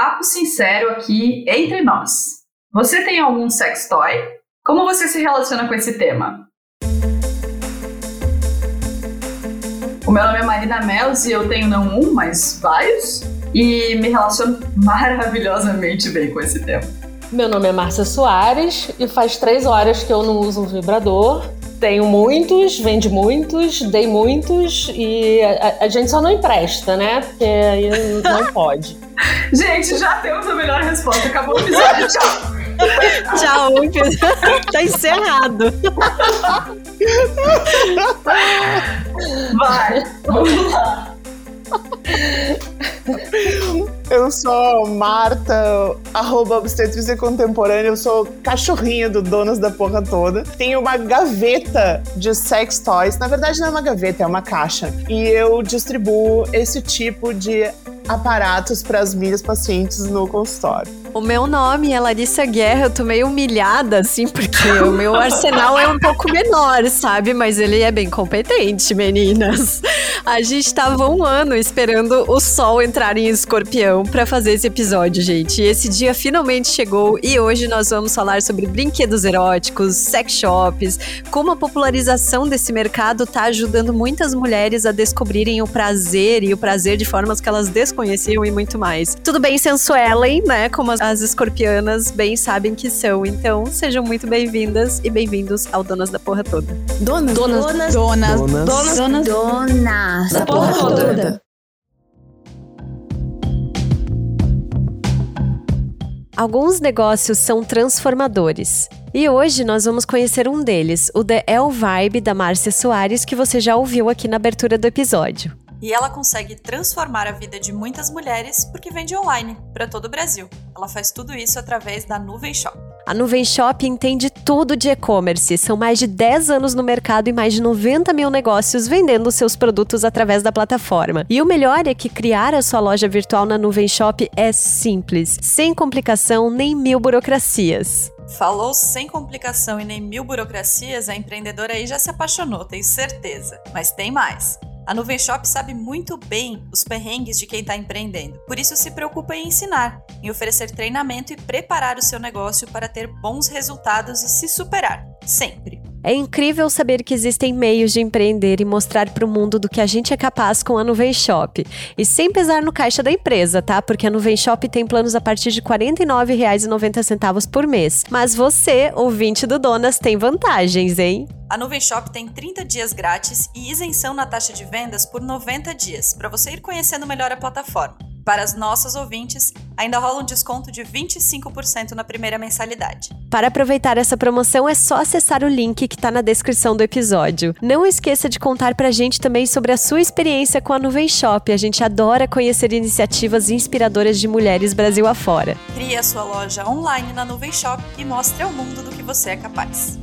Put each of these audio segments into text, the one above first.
papo sincero aqui entre nós. Você tem algum sex toy? Como você se relaciona com esse tema? O meu nome é Marina Melos e eu tenho não um, mas vários. E me relaciono maravilhosamente bem com esse tema. Meu nome é Márcia Soares e faz três horas que eu não uso um vibrador. Tenho muitos, vende muitos, dei muitos e a, a gente só não empresta, né? Porque aí não pode. gente, já temos a melhor resposta. Acabou o episódio. Tchau. Tchau, tá encerrado. Vai, vamos lá. Eu sou Marta, arroba obstetrícia contemporânea, eu sou cachorrinha do Donos da Porra Toda. Tenho uma gaveta de sex toys, na verdade não é uma gaveta, é uma caixa. E eu distribuo esse tipo de aparatos para as minhas pacientes no consultório. O meu nome é Larissa Guerra, eu tô meio humilhada, assim, porque o meu arsenal é um pouco menor, sabe? Mas ele é bem competente, meninas. A gente tava um ano esperando o sol entrar em escorpião para fazer esse episódio, gente. E esse dia finalmente chegou e hoje nós vamos falar sobre brinquedos eróticos, sex shops, como a popularização desse mercado tá ajudando muitas mulheres a descobrirem o prazer e o prazer de formas que elas desconheciam e muito mais. Tudo bem, sensuellen, né? Como as escorpianas bem sabem que são. Então, sejam muito bem-vindas e bem-vindos ao Donas da Porra Toda. Donas, donas, donas, donas, donas, donas, donas, donas da porra toda. Alguns negócios são transformadores. E hoje nós vamos conhecer um deles, o The El Vibe da Márcia Soares, que você já ouviu aqui na abertura do episódio. E ela consegue transformar a vida de muitas mulheres porque vende online para todo o Brasil. Ela faz tudo isso através da Nuvem Shop. A Nuvem Shop entende tudo de e-commerce. São mais de 10 anos no mercado e mais de 90 mil negócios vendendo seus produtos através da plataforma. E o melhor é que criar a sua loja virtual na Nuvem Shop é simples, sem complicação nem mil burocracias. Falou sem complicação e nem mil burocracias, a empreendedora aí já se apaixonou, tenho certeza. Mas tem mais. A Nuvem Shop sabe muito bem os perrengues de quem está empreendendo, por isso se preocupa em ensinar, em oferecer treinamento e preparar o seu negócio para ter bons resultados e se superar, sempre. É incrível saber que existem meios de empreender e mostrar para o mundo do que a gente é capaz com a Nuvem Shop. E sem pesar no caixa da empresa, tá? Porque a Nuvem Shop tem planos a partir de R$ 49,90 por mês. Mas você, ouvinte do Donas, tem vantagens, hein? A Nuvem Shop tem 30 dias grátis e isenção na taxa de vendas por 90 dias, para você ir conhecendo melhor a plataforma. Para as nossas ouvintes, ainda rola um desconto de 25% na primeira mensalidade. Para aproveitar essa promoção é só acessar o link que está na descrição do episódio. Não esqueça de contar pra gente também sobre a sua experiência com a Nuvem Shop. A gente adora conhecer iniciativas inspiradoras de mulheres Brasil afora. Crie a sua loja online na Nuvem Shop e mostre ao mundo do que você é capaz.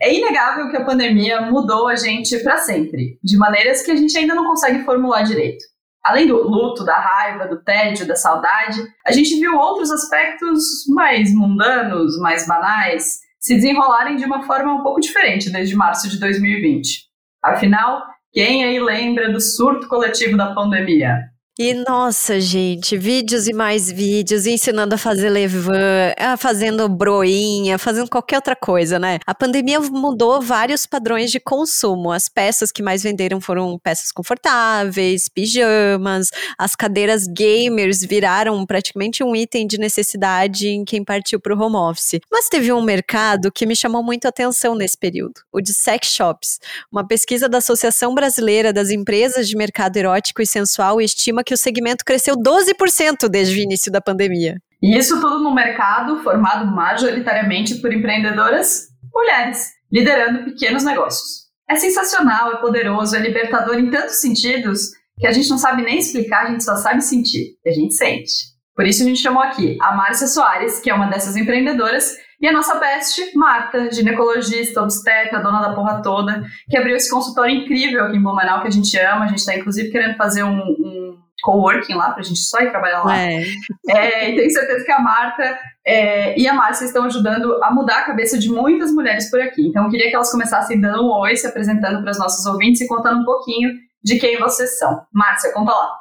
É inegável que a pandemia mudou a gente para sempre, de maneiras que a gente ainda não consegue formular direito. Além do luto, da raiva, do tédio, da saudade, a gente viu outros aspectos mais mundanos, mais banais, se desenrolarem de uma forma um pouco diferente desde março de 2020. Afinal, quem aí lembra do surto coletivo da pandemia? E nossa, gente, vídeos e mais vídeos, ensinando a fazer levan, fazendo broinha, fazendo qualquer outra coisa, né? A pandemia mudou vários padrões de consumo. As peças que mais venderam foram peças confortáveis, pijamas, as cadeiras gamers viraram praticamente um item de necessidade em quem partiu para o home office. Mas teve um mercado que me chamou muito a atenção nesse período, o de sex shops. Uma pesquisa da Associação Brasileira das Empresas de Mercado Erótico e Sensual estima que o segmento cresceu 12% desde o início da pandemia. E isso tudo no mercado formado majoritariamente por empreendedoras mulheres, liderando pequenos negócios. É sensacional, é poderoso, é libertador em tantos sentidos que a gente não sabe nem explicar, a gente só sabe sentir, e a gente sente. Por isso a gente chamou aqui a Márcia Soares, que é uma dessas empreendedoras, e a nossa best, Marta, ginecologista, obstetra, dona da porra toda, que abriu esse consultório incrível aqui em Blumenau, que a gente ama. A gente está inclusive querendo fazer um, um coworking lá, pra gente só ir trabalhar lá. É. É, e tenho certeza que a Marta é, e a Márcia estão ajudando a mudar a cabeça de muitas mulheres por aqui. Então, eu queria que elas começassem dando um oi, se apresentando para os nossos ouvintes e contando um pouquinho de quem vocês são. Márcia, conta lá.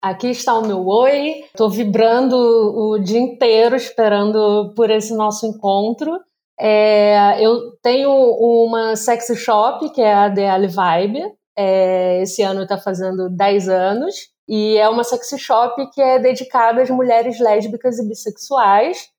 Aqui está o meu oi. Estou vibrando o dia inteiro esperando por esse nosso encontro. É, eu tenho uma sexy shop que é a The Vibe. É, esse ano está fazendo 10 anos. E é uma sexy shop que é dedicada às mulheres lésbicas e bissexuais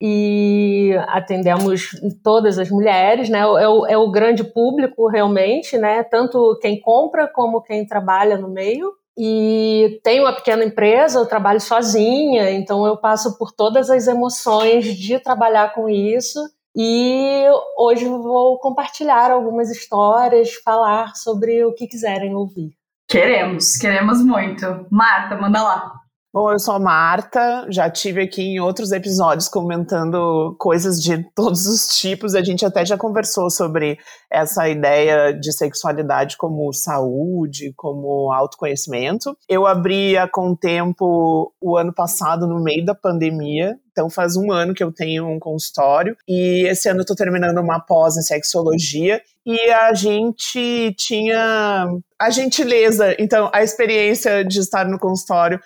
e atendemos todas as mulheres, né? É o, é o grande público realmente, né? Tanto quem compra como quem trabalha no meio. E tenho uma pequena empresa, eu trabalho sozinha, então eu passo por todas as emoções de trabalhar com isso. E hoje vou compartilhar algumas histórias, falar sobre o que quiserem ouvir. Queremos, queremos muito. Marta, manda lá. Bom, eu sou a Marta, já tive aqui em outros episódios comentando coisas de todos os tipos. A gente até já conversou sobre essa ideia de sexualidade como saúde, como autoconhecimento. Eu abri a Contempo o ano passado, no meio da pandemia, então faz um ano que eu tenho um consultório e esse ano eu tô terminando uma pós em sexologia e a gente tinha a gentileza, então a experiência de estar no consultório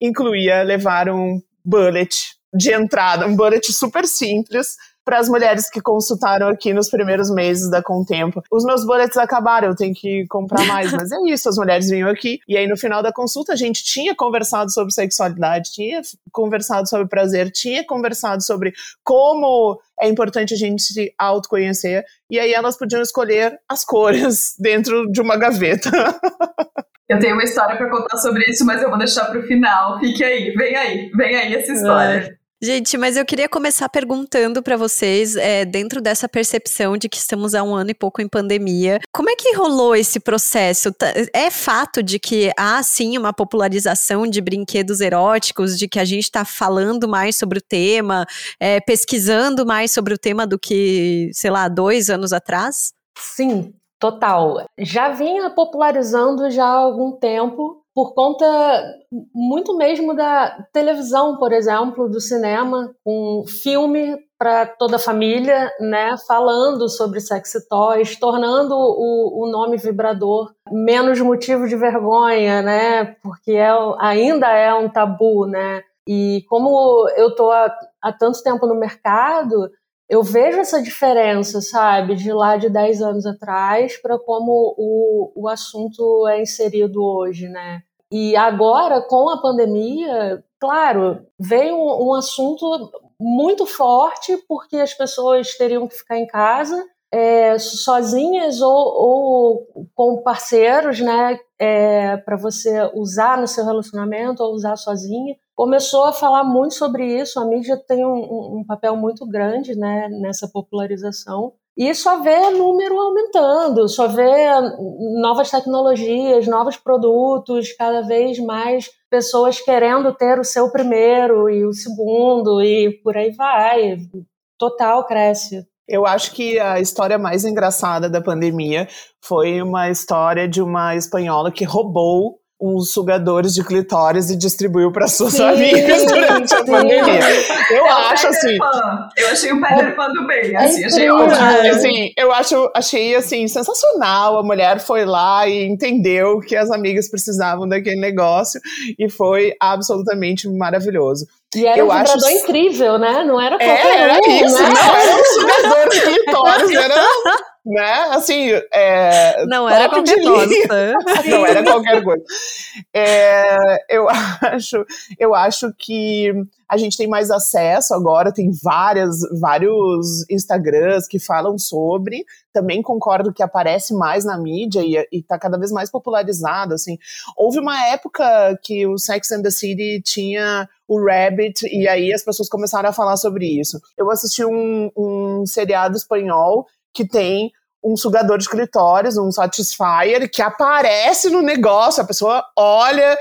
incluía levar um bullet de entrada, um bullet super simples para as mulheres que consultaram aqui nos primeiros meses da Contempo. Os meus bullets acabaram, eu tenho que comprar mais, mas é isso, as mulheres vinham aqui e aí no final da consulta a gente tinha conversado sobre sexualidade, tinha conversado sobre prazer, tinha conversado sobre como é importante a gente se autoconhecer e aí elas podiam escolher as cores dentro de uma gaveta. Eu tenho uma história para contar sobre isso, mas eu vou deixar para o final. Fique aí, vem aí, vem aí essa história. É. Gente, mas eu queria começar perguntando para vocês, é, dentro dessa percepção de que estamos há um ano e pouco em pandemia, como é que rolou esse processo? Tá, é fato de que há sim uma popularização de brinquedos eróticos, de que a gente está falando mais sobre o tema, é, pesquisando mais sobre o tema do que, sei lá, dois anos atrás? Sim, Total. Já vinha popularizando já há algum tempo por conta muito mesmo da televisão, por exemplo, do cinema, com filme para toda a família, né, falando sobre sexy toys, tornando o, o nome vibrador menos motivo de vergonha, né, porque é, ainda é um tabu, né, e como eu tô há, há tanto tempo no mercado, eu vejo essa diferença, sabe, de lá de 10 anos atrás para como o, o assunto é inserido hoje, né? E agora, com a pandemia, claro, veio um, assunto muito forte porque as pessoas teriam que ficar em casa é, sozinhas ou, ou, com parceiros, né, é, para você usar no seu relacionamento ou usar sozinha começou a falar muito sobre isso. A mídia tem um, um papel muito grande né, nessa popularização. E só vê número aumentando, só vê novas tecnologias, novos produtos, cada vez mais pessoas querendo ter o seu primeiro e o segundo, e por aí vai. Total cresce. Eu acho que a história mais engraçada da pandemia foi uma história de uma espanhola que roubou uns sugadores de clitóris e distribuiu para suas sim, amigas durante a pandemia. Eu é acho assim. Pan. Eu achei o Peter Pan do bem, assim, achei ótimo. Assim, eu acho, achei assim sensacional. A mulher foi lá e entendeu que as amigas precisavam daquele negócio e foi absolutamente maravilhoso. E era eu um vibrador acho... incrível, né? Não era qualquer é, era um, isso, né? não era um sugador de clitóris, era né? Assim, é, não era qualquer coisa. não era qualquer coisa. É, eu acho, eu acho que a gente tem mais acesso agora, tem várias, vários Instagrams que falam sobre. Também concordo que aparece mais na mídia e, está cada vez mais popularizado. Assim, houve uma época que o Sex and the City tinha o Rabbit e aí as pessoas começaram a falar sobre isso. Eu assisti um, um seriado espanhol que tem um sugador de clitóris, um satisfier, que aparece no negócio, a pessoa olha,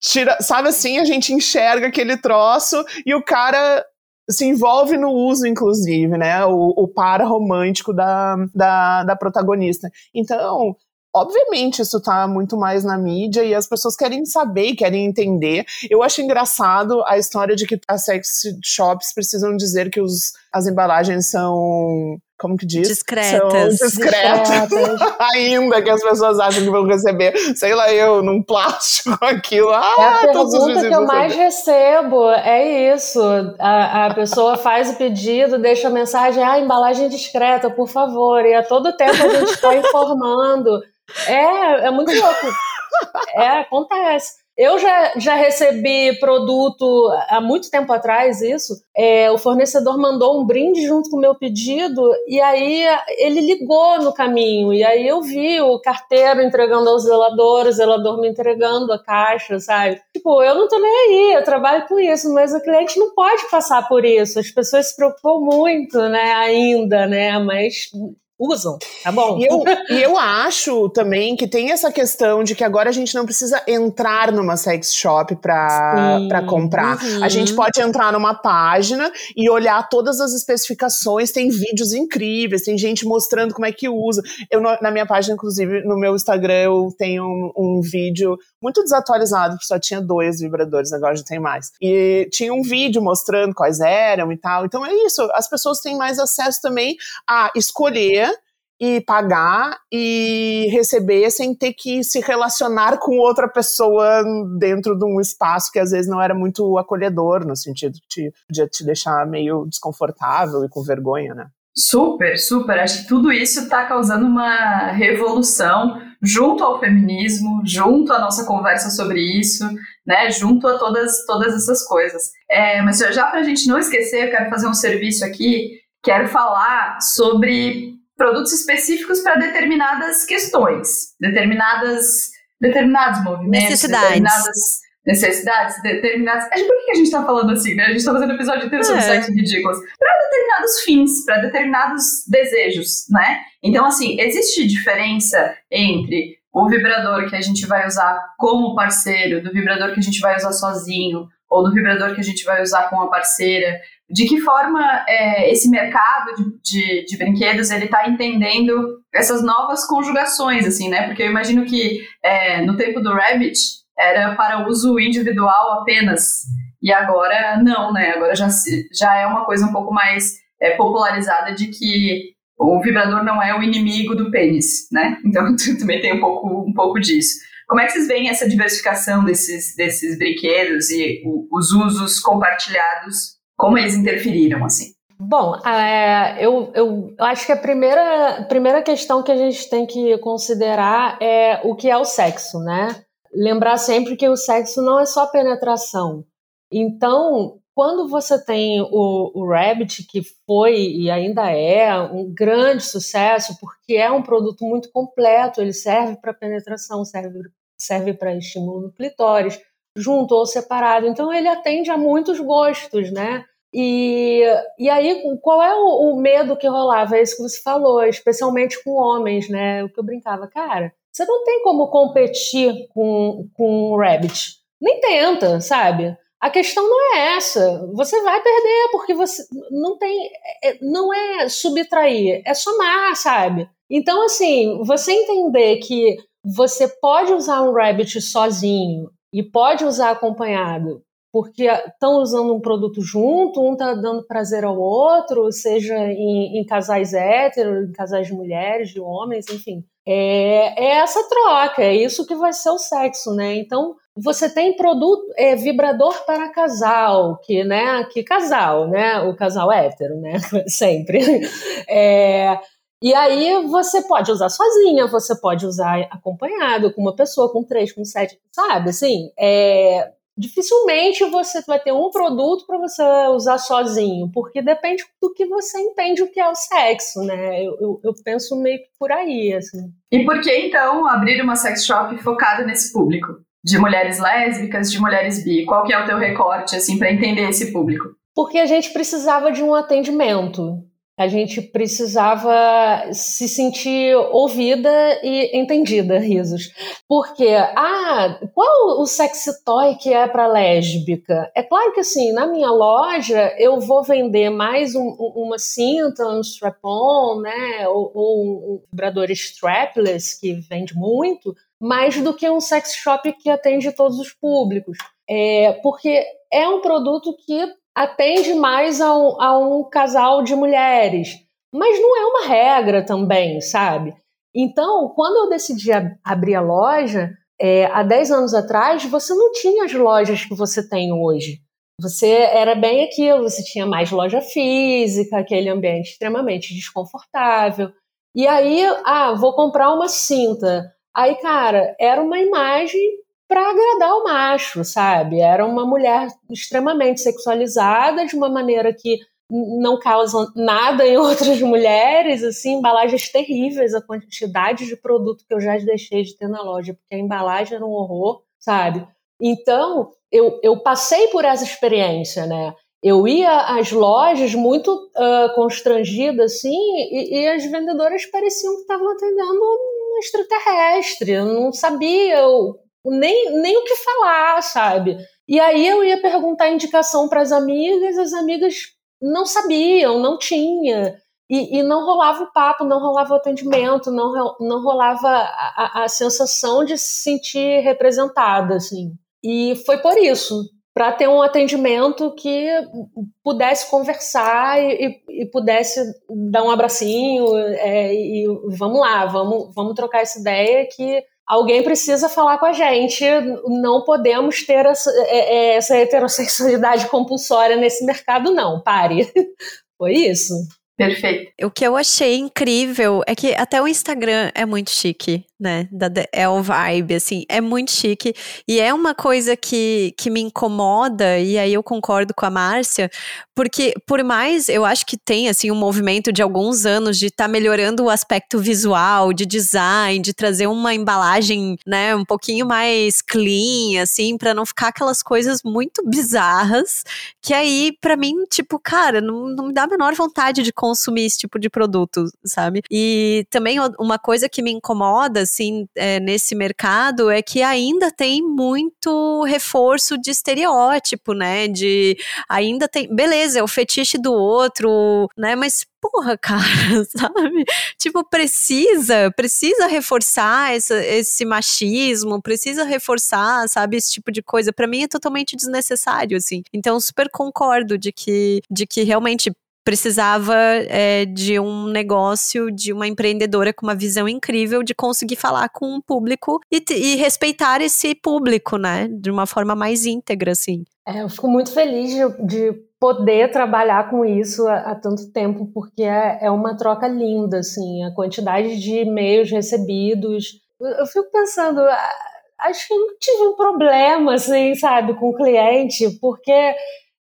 tira, sabe assim, a gente enxerga aquele troço e o cara se envolve no uso, inclusive, né? O, o par romântico da, da, da protagonista. Então, Obviamente, isso tá muito mais na mídia e as pessoas querem saber, querem entender. Eu acho engraçado a história de que as sex shops precisam dizer que os, as embalagens são como que diz? Discretas. São discretas. Discretas. Ainda que as pessoas acham que vão receber, sei lá, eu, num plástico, aquilo. É Ah, a todos os pergunta que eu mais recebo, é isso. A, a pessoa faz o pedido, deixa a mensagem, ah, embalagem discreta, por favor. E a todo tempo a gente está informando. É, é muito louco. É, acontece. Eu já, já recebi produto há muito tempo atrás, isso. É, o fornecedor mandou um brinde junto com o meu pedido, e aí ele ligou no caminho. E aí eu vi o carteiro entregando ao zelador, o zelador me entregando a caixa, sabe? Tipo, eu não tô nem aí, eu trabalho com isso, mas o cliente não pode passar por isso. As pessoas se preocupam muito, né, ainda, né? Mas usam, tá bom? E eu, e eu acho também que tem essa questão de que agora a gente não precisa entrar numa sex shop pra, Sim. pra comprar. Uhum. A gente pode entrar numa página e olhar todas as especificações. Tem vídeos incríveis, tem gente mostrando como é que usa. Eu, na minha página, inclusive, no meu Instagram, eu tenho um, um vídeo muito desatualizado, porque só tinha dois vibradores, agora já tem mais. E tinha um vídeo mostrando quais eram e tal. Então é isso, as pessoas têm mais acesso também a escolher e pagar e receber sem ter que se relacionar com outra pessoa dentro de um espaço que às vezes não era muito acolhedor, no sentido que podia te deixar meio desconfortável e com vergonha, né? Super, super. Acho que tudo isso está causando uma revolução junto ao feminismo, junto à nossa conversa sobre isso, né? Junto a todas, todas essas coisas. É, mas já para a gente não esquecer, eu quero fazer um serviço aqui. Quero falar sobre produtos específicos para determinadas questões, determinadas, determinados movimentos, Necessidades. determinadas necessidades, determinadas. Por que a gente está falando assim, né? A gente está fazendo episódio inteiro sobre É. sexo ridículos determinados fins, para determinados desejos, né? Então, assim, existe diferença entre o vibrador que a gente vai usar como parceiro, do vibrador que a gente vai usar sozinho, ou do vibrador que a gente vai usar com a parceira? De que forma é, esse mercado de, de, de brinquedos ele está entendendo essas novas conjugações, assim, né? Porque eu imagino que é, no tempo do Rabbit era para uso individual apenas. E agora não, né? Agora já, já é uma coisa um pouco mais é, popularizada de que o vibrador não é o inimigo do pênis, né? Então também tem um pouco, um pouco disso. Como é que vocês veem essa diversificação desses, desses brinquedos e o- os usos compartilhados? Como eles interferiram, assim? Bom, é, eu, eu acho que a primeira, primeira questão que a gente tem que considerar é o que é o sexo, né? Lembrar sempre que o sexo não é só penetração. Então, quando você tem o, o Rabbit, que foi e ainda é um grande sucesso, porque é um produto muito completo, ele serve para penetração, serve, serve para estímulo no clitóris, junto ou separado. Então, ele atende a muitos gostos, né? E, e aí, qual é o, o medo que rolava? É isso que você falou, especialmente com homens, né? O que eu brincava, cara, você não tem como competir com, com o Rabbit. Nem tenta, sabe? A questão não é essa. Você vai perder, porque você não tem. é- Não é subtrair, é somar, sabe? Então, assim, você entender que você pode usar um Rabbit sozinho e pode usar acompanhado, porque estão usando um produto junto, um está dando prazer ao outro, seja em, em casais héteros, em casais de mulheres, de homens, enfim. É, é essa troca, é isso que vai ser o sexo, né? Então, você tem produto, é, vibrador para casal, que, né, que casal, né? O casal hétero, né? Sempre. É, e aí você pode usar sozinha, você pode usar acompanhado, com uma pessoa, com três, com sete, sabe? Assim, é, dificilmente você vai ter um produto para você usar sozinho, porque depende do que você entende o que é o sexo, né? Eu, eu, eu penso meio que por aí, assim. E por que então abrir uma sex shop focada nesse público? De mulheres lésbicas, de mulheres bi? Qual que é o teu recorte, assim, para entender esse público? Porque a gente precisava de um atendimento. A gente precisava se sentir ouvida e entendida, risos. Porque, ah, qual o sexy toy que é para lésbica? É claro que assim, na minha loja eu vou vender mais um- um- uma cinta, um strap-on, né? Ou, ou um vibrador strapless, que vende muito, mais do que um sex shop que atende todos os públicos. É, porque é um produto que atende mais a um, a um casal de mulheres. mas não é uma regra também, sabe? Então, quando eu decidi ab abrir a loja, é, há 10 anos atrás, você não tinha as lojas que você tem hoje. Você era bem aquilo, você tinha mais loja física, aquele ambiente extremamente desconfortável. E aí, ah, vou comprar uma cinta. Aí, cara, era uma imagem para agradar o macho, sabe? Era uma mulher extremamente sexualizada, de uma maneira que não causa nada em outras mulheres, assim, embalagens terríveis, a quantidade de produto que eu já deixei de ter na loja, porque a embalagem era um horror, sabe? Então, eu, eu passei por essa experiência, né? Eu ia às lojas muito uh, constrangida, assim, e, e, as vendedoras pareciam que estavam atendendo um extraterrestre. Eu não sabia eu, nem, nem o que falar, sabe? E aí eu ia perguntar indicação para as amigas, as amigas não sabiam, não tinha. E, e, não rolava o papo, não rolava o atendimento, não, não rolava a, a, sensação de se sentir representada, assim. E foi por isso, para ter um atendimento que pudesse conversar e, e, e pudesse dar um abracinho é, e vamos lá, vamos, vamos trocar essa ideia que alguém precisa falar com a gente. Não podemos ter essa, é, é, essa heterossexualidade compulsória nesse mercado, não. Pare. Foi isso. Perfeito. O que eu achei incrível é que até o Instagram é muito chique né? É o vibe, assim, é muito chique. E é uma coisa que, que me incomoda, e aí eu concordo com a Márcia, porque por mais eu acho que tem, assim, um movimento de alguns anos de estar tá melhorando o aspecto visual, de design, de trazer uma embalagem, né, um pouquinho mais clean, assim, para não ficar aquelas coisas muito bizarras, que aí, para mim, tipo, cara, não, não me dá a menor vontade de consumir esse tipo de produto, sabe? E também uma coisa que me incomoda, assim, é, nesse mercado é que ainda tem muito reforço de estereótipo, né? De ainda tem. Beleza, é o fetiche do outro, né? Mas porra, cara, sabe? Tipo, precisa, precisa reforçar essa, esse machismo, precisa reforçar, sabe, esse tipo de coisa. Para mim é totalmente desnecessário, assim. Então, super concordo de que, de que realmente precisava é, de um negócio, de uma empreendedora com uma visão incrível de conseguir falar com o público e, e respeitar esse público, né? De uma forma mais íntegra, assim. É, eu fico muito feliz de, de poder trabalhar com isso há, há tanto tempo, porque é, é, uma troca linda, assim, a quantidade de e-mails recebidos. Eu, eu fico pensando, acho que eu não tive um problema, assim, sabe, com o cliente, porque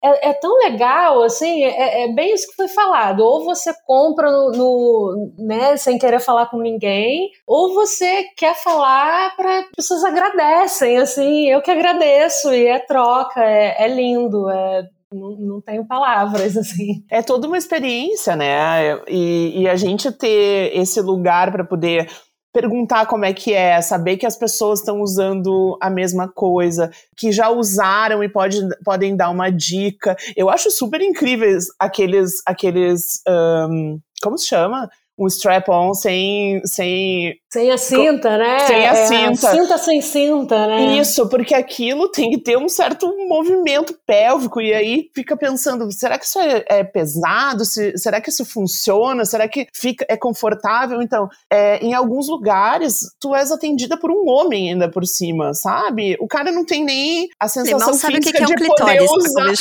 é, é, tão legal, assim, é, é, bem isso que foi falado. Ou você compra no, no, né, sem querer falar com ninguém, ou você quer falar para pessoas agradecem, assim, eu que agradeço, e é troca, é, é lindo, é, não, não tenho palavras, assim. É toda uma experiência, né? E, e a gente ter esse lugar para poder perguntar como é que é, saber que as pessoas estão usando a mesma coisa, que já usaram e pode, podem dar uma dica. Eu acho super incríveis aqueles, aqueles um, como se chama? um strap-on sem, sem. Sem a cinta, né? Sem a é, cinta. Cinta sem cinta, né? Isso, porque aquilo tem que ter um certo movimento pélvico, e aí fica pensando: será que isso é, é pesado? Se, será que isso funciona? Será que fica, é confortável? Então, é, em alguns lugares, tu és atendida por um homem ainda por cima, sabe? O cara não tem nem a sensação física que é um de poder usar.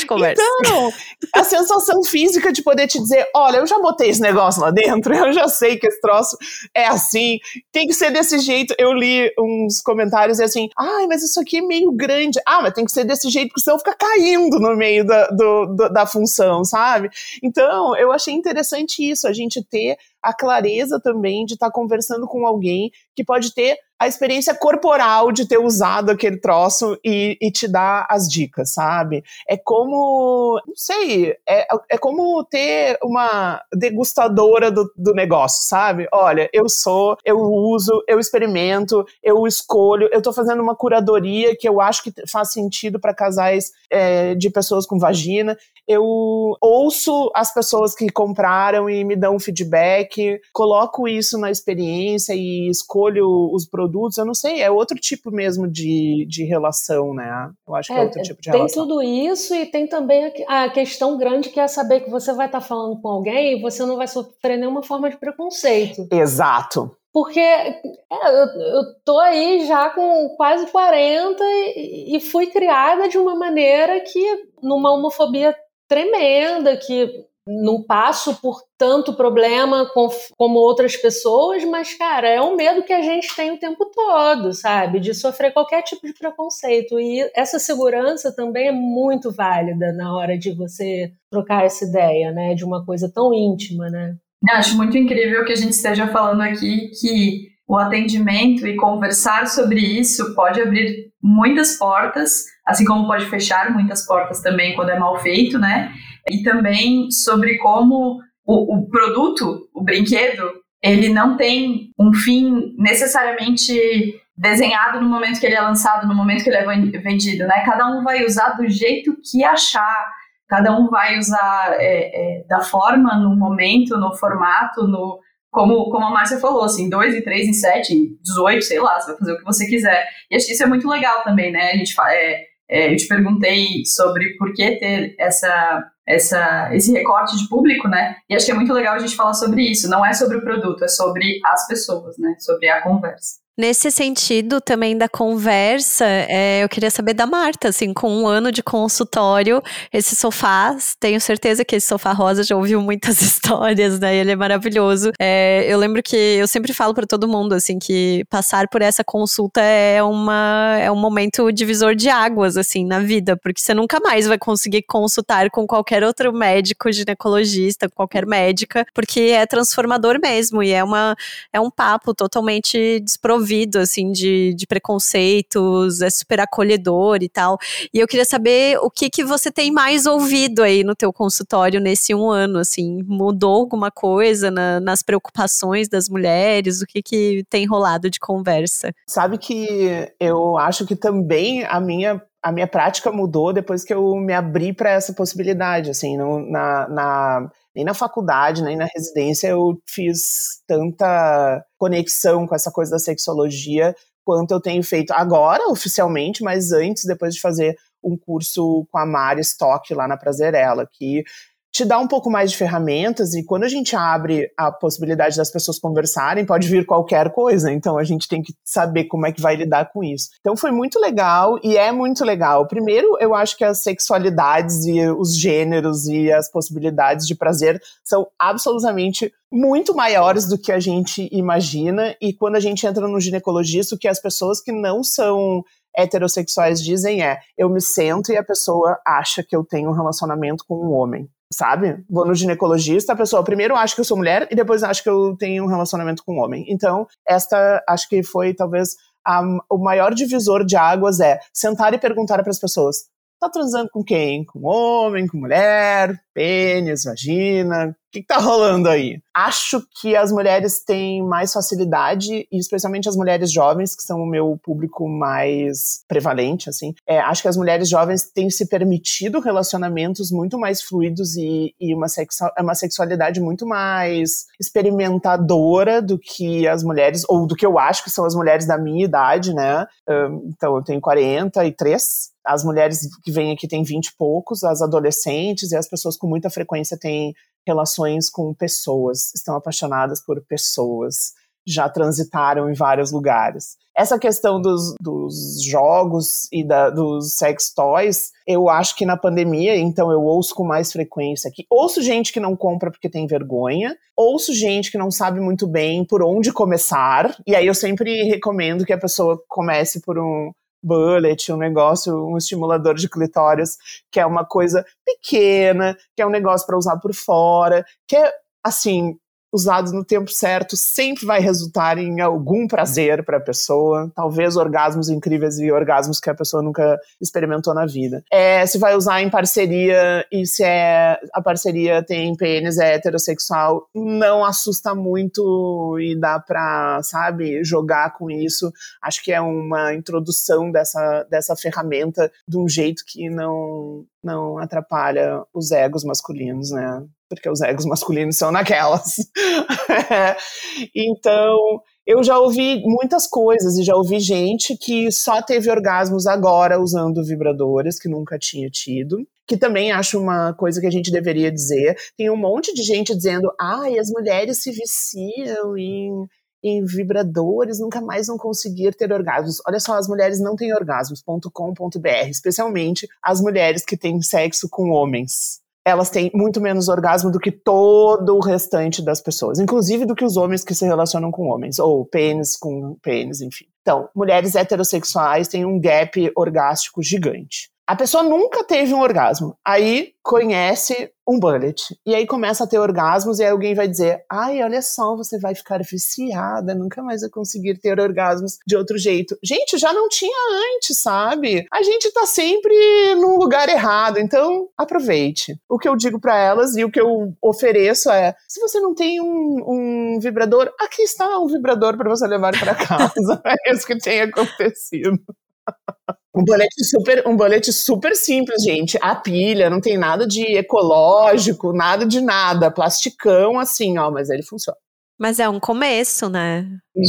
Então, a sensação física de poder te dizer: olha, eu já botei esse negócio lá dentro, eu já sei que esse troço é assim, tem que ser desse jeito. Eu li uns comentários e assim, ai, mas isso aqui é meio grande. Ah, mas tem que ser desse jeito, porque senão fica caindo no meio da, do, da função, sabe? Então, eu achei interessante isso, a gente ter a clareza também de estar tá conversando com alguém que pode ter a experiência corporal de ter usado aquele troço e, e, te dar as dicas, sabe? É como, não sei, é, é como ter uma degustadora do, do negócio, sabe? Olha, eu sou, eu uso, eu experimento, eu escolho, eu tô fazendo uma curadoria que eu acho que faz sentido para casais é, de pessoas com vagina, eu ouço as pessoas que compraram e me dão feedback, coloco isso na experiência e escolho os produtos, eu não sei, é outro tipo mesmo de, de relação, né? Eu acho que é, é outro tipo de tem relação. Tem tudo isso e tem também a questão grande que é saber que você vai estar falando com alguém e você não vai sofrer nenhuma forma de preconceito. Exato. Porque é, eu, eu tô aí já com quase 40 e, e fui criada de uma maneira que, numa homofobia tremenda, que não passo por tanto problema com, como outras pessoas, mas, cara, é um medo que a gente tem o tempo todo, sabe? De sofrer qualquer tipo de preconceito. E essa segurança também é muito válida na hora de você trocar essa ideia, né? De uma coisa tão íntima, né? Acho muito incrível que a gente esteja falando aqui que o atendimento e conversar sobre isso pode abrir muitas portas, assim como pode fechar muitas portas também quando é mal feito, né? E também sobre como o, o produto, o brinquedo, ele não tem um fim necessariamente desenhado no momento que ele é lançado, no momento que ele é vendido, né? Cada um vai usar do jeito que achar, cada um vai usar é, é, da forma, no momento, no formato, no como, como a Márcia falou, assim, 2 e 3 e 7, 18, sei lá, você vai fazer o que você quiser. E acho que isso é muito legal também, né? A gente é, é, eu te perguntei sobre por que ter essa, essa, esse recorte de público, né? E acho que é muito legal a gente falar sobre isso. Não é sobre o produto, é sobre as pessoas, né? Sobre a conversa. Nesse sentido também da conversa, é, eu queria saber da Marta, assim, com um ano de consultório, esse sofá, tenho certeza que esse sofá rosa já ouviu muitas histórias, né? Ele é maravilhoso. É, eu lembro que eu sempre falo para todo mundo, assim, que passar por essa consulta é uma é um momento divisor de águas, assim, na vida, porque você nunca mais vai conseguir consultar com qualquer outro médico, ginecologista, qualquer médica, porque é transformador mesmo e é uma é um papo totalmente desprovido desprovido, assim, de, de preconceitos, é super acolhedor e tal. E eu queria saber o que que você tem mais ouvido aí no teu consultório nesse um ano, assim, mudou alguma coisa na, nas preocupações das mulheres? O que que tem rolado de conversa? Sabe que eu acho que também a minha a minha prática mudou depois que eu me abri para essa possibilidade, assim, no, na, na nem na faculdade, nem na residência eu fiz tanta conexão com essa coisa da sexologia quanto eu tenho feito agora, oficialmente, mas antes, depois de fazer um curso com a Mari Stock lá na Prazerela, que te dá um pouco mais de ferramentas e quando a gente abre a possibilidade das pessoas conversarem, pode vir qualquer coisa, então a gente tem que saber como é que vai lidar com isso. Então foi muito legal e é muito legal. Primeiro, eu acho que as sexualidades e os gêneros e as possibilidades de prazer são absolutamente muito maiores do que a gente imagina e quando a gente entra no ginecologista, o que as pessoas que não são heterossexuais dizem é: eu me sento e a pessoa acha que eu tenho um relacionamento com um homem sabe? Vou no ginecologista, a pessoa primeiro acha que eu sou mulher e depois acha que eu tenho um relacionamento com um homem. Então, esta acho que foi talvez a, o maior divisor de águas é sentar e perguntar para as pessoas: tá transando com quem? Com homem, com mulher, pênis, vagina? Que, que tá rolando aí? Acho que as mulheres têm mais facilidade, e especialmente as mulheres jovens, que são o meu público mais prevalente, assim. É, acho que as mulheres jovens têm se permitido relacionamentos muito mais fluidos e, e uma, sexu uma sexualidade muito mais experimentadora do que as mulheres, ou do que eu acho que são as mulheres da minha idade, né? Então, eu tenho 43, as mulheres que vêm aqui têm 20 e poucos, as adolescentes e as pessoas com muita frequência têm relações com pessoas, estão apaixonadas por pessoas, já transitaram em vários lugares. Essa questão dos, dos jogos e da, dos sex toys, eu acho que na pandemia, então eu ouço com mais frequência aqui. Ouço gente que não compra porque tem vergonha, ouço gente que não sabe muito bem por onde começar, e aí eu sempre recomendo que a pessoa comece por um bullet, um negócio, um estimulador de clitóris, que é uma coisa pequena, que é um negócio para usar por fora, que é assim, usados no tempo certo, sempre vai resultar em algum prazer para a pessoa, talvez orgasmos incríveis e orgasmos que a pessoa nunca experimentou na vida. É, se vai usar em parceria e se é a parceria tem pênis é heterossexual, não assusta muito e dá para, sabe, jogar com isso. Acho que é uma introdução dessa, dessa ferramenta de um jeito que não não atrapalha os egos masculinos, né? porque os egos masculinos são naquelas. então, eu já ouvi muitas coisas e já ouvi gente que só teve orgasmos agora usando vibradores, que nunca tinha tido. Que também acho uma coisa que a gente deveria dizer. Tem um monte de gente dizendo: ai, as mulheres se viciam em, em vibradores, nunca mais vão conseguir ter orgasmos. Olha só, as mulheres não têm orgasmos.com.br, especialmente as mulheres que têm sexo com homens elas têm muito menos orgasmo do que todo o restante das pessoas, inclusive do que os homens que se relacionam com homens, ou pênis com pênis, enfim. Então, mulheres heterossexuais têm um gap orgástico gigante. A pessoa nunca teve um orgasmo. Aí conhece um bullet. E aí começa a ter orgasmos, e aí alguém vai dizer: ai, olha só, você vai ficar viciada, nunca mais vai conseguir ter orgasmos de outro jeito. Gente, já não tinha antes, sabe? A gente tá sempre no lugar errado, então aproveite. O que eu digo para elas e o que eu ofereço é: se você não tem um, um vibrador, aqui está um vibrador para você levar para casa. é isso que tem acontecido. Um bolete super, um bolete super simples, gente. A pilha, não tem nada de ecológico, nada de nada. Plasticão, assim, ó, mas ele funciona. Mas é um começo, né?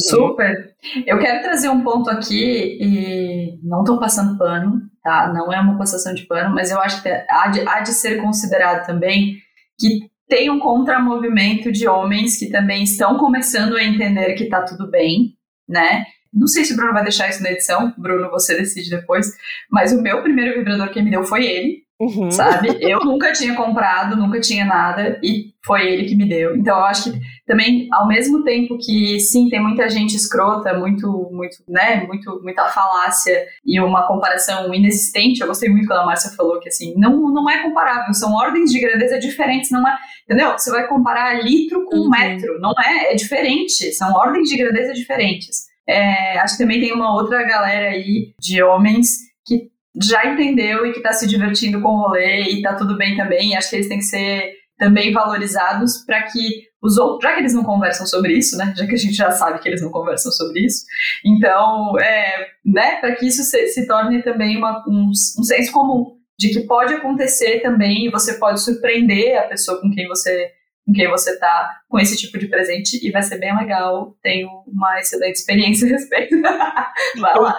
Super. Eu quero trazer um ponto aqui e não estou passando pano, tá? Não é uma passação de pano, mas eu acho que há de, há de ser considerado também que tem um contramovimento de homens que também estão começando a entender que tá tudo bem, né? Não sei se o Bruno vai deixar isso na edição, Bruno, você decide depois. Mas o meu primeiro vibrador que me deu foi ele, uhum. sabe? Eu nunca tinha comprado, nunca tinha nada, e foi ele que me deu. Então eu acho que também, ao mesmo tempo que sim, tem muita gente escrota, muito, muito, né, muito, muita falácia e uma comparação inexistente. Eu gostei muito quando a Márcia falou que assim, não, não é comparável, são ordens de grandeza diferentes, não é, entendeu? Você vai comparar litro com uhum. metro, não é, é diferente, são ordens de grandeza diferentes. É, acho que também tem uma outra galera aí de homens que já entendeu e que está se divertindo com o rolê e tá tudo bem também. Acho que eles têm que ser também valorizados para que os outros, já que eles não conversam sobre isso, né? Já que a gente já sabe que eles não conversam sobre isso, então, é, né? Para que isso se, se, torne também uma, um, um senso comum de que pode acontecer também e você pode surpreender a pessoa com quem você com quem você tá com esse tipo de presente e vai ser bem legal. Tenho uma excelente experiência a respeito. vai lá.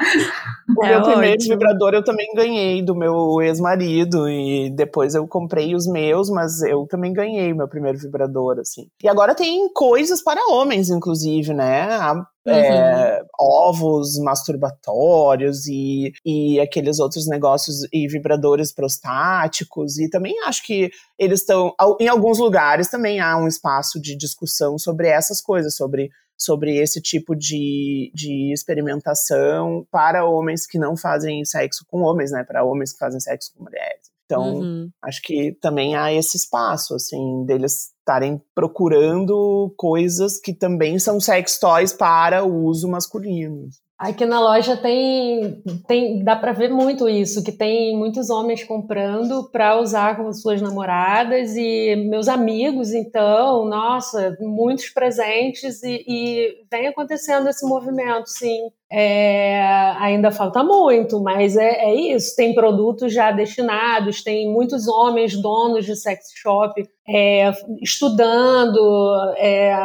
O é meu primeiro ótimo. vibrador eu também ganhei do meu ex-marido e depois eu comprei os meus, mas eu também ganhei meu primeiro vibrador, assim. E agora tem coisas para homens, inclusive, né? Uhum. É, ovos masturbatórios e, e aqueles outros negócios e vibradores prostáticos. E também acho que eles estão. Em alguns lugares também há um espaço de discussão sobre essas coisas, sobre sobre esse tipo de, de experimentação para homens que não fazem sexo com homens, né? Para homens que fazem sexo com mulheres. Então, uhum. acho que também há esse espaço, assim, deles estarem procurando coisas que também são sex toys para o uso masculino. Aqui na loja tem, tem dá para ver muito isso, que tem muitos homens comprando para usar com suas namoradas e meus amigos, então, nossa, muitos presentes e, e vem acontecendo esse movimento, sim. É, ainda falta muito, mas é, é, isso. Tem produtos já destinados, tem muitos homens donos de sex shop é, estudando, é,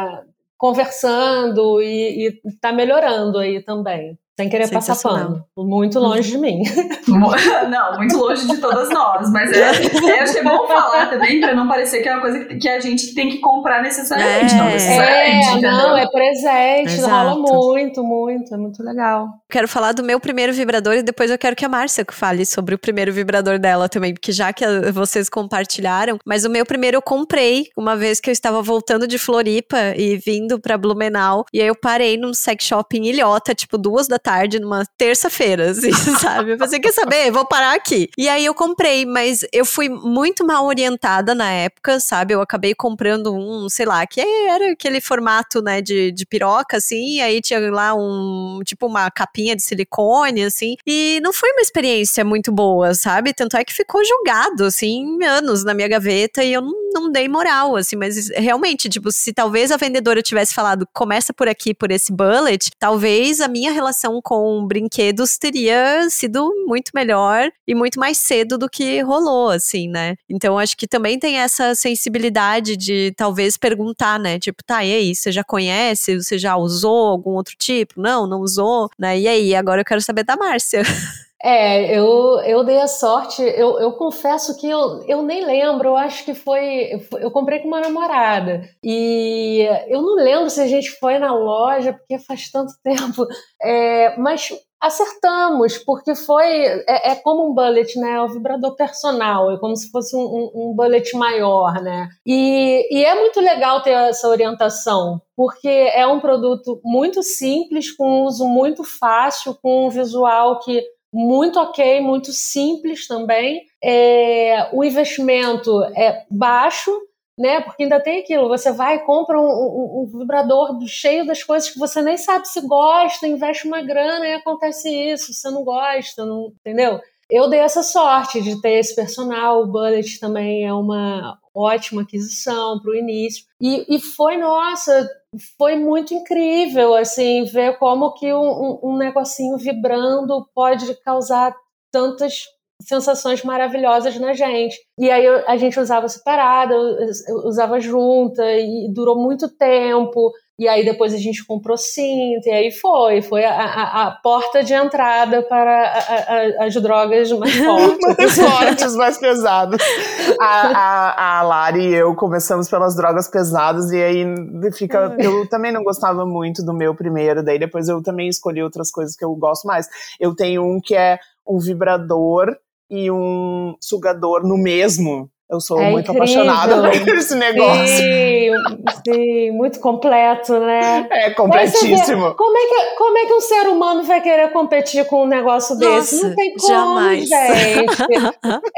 conversando e está melhorando aí também. Sem querer passar pano. Muito longe de mim. Não, muito longe de todas nós. Mas é, é, acho que é bom falar também, para não parecer que é uma coisa que a gente tem que comprar necessariamente. É, não, é, não, é presente. Exato. Rola muito, muito. É muito legal. Quero falar do meu primeiro vibrador e depois eu quero que a Márcia fale sobre o primeiro vibrador dela também, porque já que vocês compartilharam, mas o meu primeiro eu comprei uma vez que eu estava voltando de Floripa e vindo para Blumenau, e aí eu parei num sex shop em Ilhota, tipo duas da tarde, numa terça-feira, assim, sabe? Eu pensei, quer saber? Vou parar aqui. E aí eu comprei, mas eu fui muito mal orientada na época, sabe? Eu acabei comprando um, sei lá, que era aquele formato, né, de, de piroca, assim, e aí tinha lá um, tipo uma capinha de silicone, assim. E não foi uma experiência muito boa, sabe? Tanto é que ficou jogado, assim, anos na minha gaveta e eu não, não dei moral, assim. Mas realmente, tipo, se talvez a vendedora tivesse falado, começa por aqui, por esse bullet, talvez a minha relação com brinquedos teria sido muito melhor e muito mais cedo do que rolou, assim, né? Então acho que também tem essa sensibilidade de talvez perguntar, né? Tipo, tá, e aí, você já conhece? Você já usou algum outro tipo? Não, não usou? Né? E aí, agora eu quero saber da Márcia. É, eu, eu dei a sorte, eu, eu confesso que eu, eu nem lembro, eu acho que foi. Eu comprei com uma namorada. E eu não lembro se a gente foi na loja, porque faz tanto tempo. É, mas acertamos, porque foi. É, é, como um bullet, né? É o vibrador personal, é como se fosse um, um, bullet maior, né? E, e é muito legal ter essa orientação, porque é um produto muito simples, com uso muito fácil, com um visual que muito ok, muito simples também. É, o investimento é baixo, né? Porque ainda tem aquilo, você vai e compra um, um, um, vibrador cheio das coisas que você nem sabe se gosta, investe uma grana e acontece isso, você não gosta, não, entendeu? Eu dei essa sorte de ter esse personal, o Bullet também é uma ótima aquisição para o início. E, e foi, nossa, foi muito incrível, assim, ver como que um, um negocinho vibrando pode causar tantas sensações maravilhosas na gente. E aí a gente usava separada, usava junta, e durou muito tempo. E aí depois a gente comprou cinta, e aí foi. Foi a, a, a porta de entrada para a, as drogas mais fortes. mais fortes, mais pesadas. A, a, Lari e eu começamos pelas drogas pesadas, e aí fica. Eu também não gostava muito do meu primeiro, daí depois eu também escolhi outras coisas que eu gosto mais. Eu tenho um que é um vibrador e um sugador no mesmo. Eu sou é muito incrível. apaixonada por esse negócio. Sim, sim, muito completo, né? É completíssimo. Como é, que, como é que um ser humano vai querer competir com um negócio Nossa, desse? Não tem como, jamais. gente.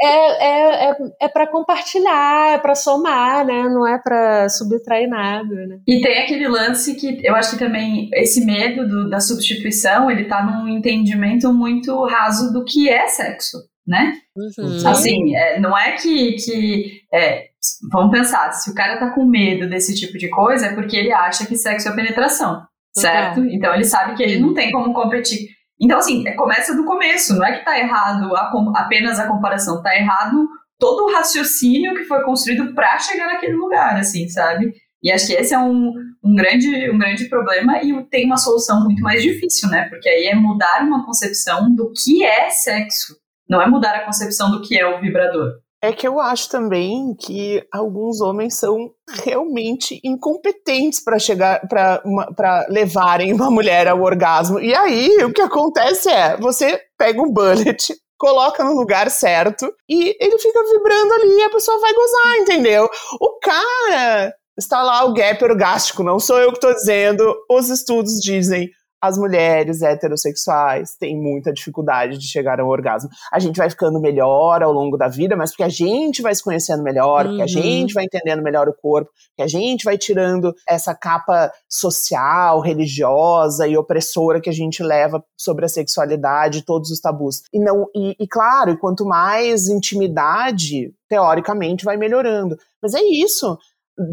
é é, é, é para compartilhar, é para somar, né? Não é para subtrair nada, né? E tem aquele lance que eu acho que também esse medo do, da substituição, ele tá num entendimento muito raso do que é sexo né? Uhum. Assim, é, não é que, que é, vamos pensar, se o cara tá com medo desse tipo de coisa, é porque ele acha que sexo é penetração, certo? Uhum. Então ele sabe que ele não tem como competir. Então, assim, é, começa do começo, não é que tá errado a, apenas a comparação, tá errado todo o raciocínio que foi construído para chegar naquele lugar, assim, sabe? E acho que esse é um, um, grande, um grande problema e tem uma solução muito mais difícil, né? Porque aí é mudar uma concepção do que é sexo, não é mudar a concepção do que é o vibrador. É que eu acho também que alguns homens são realmente incompetentes para chegar para levarem uma mulher ao orgasmo. E aí o que acontece é, você pega um bullet, coloca no lugar certo e ele fica vibrando ali e a pessoa vai gozar, entendeu? O cara está lá o gap orgástico, não sou eu que estou dizendo, os estudos dizem as mulheres heterossexuais têm muita dificuldade de chegar ao orgasmo. A gente vai ficando melhor ao longo da vida, mas porque a gente vai se conhecendo melhor, uhum. porque a uhum. gente vai entendendo melhor o corpo, que a gente vai tirando essa capa social, religiosa e opressora que a gente leva sobre a sexualidade, todos os tabus. E não e, e claro, quanto mais intimidade, teoricamente vai melhorando. Mas é isso.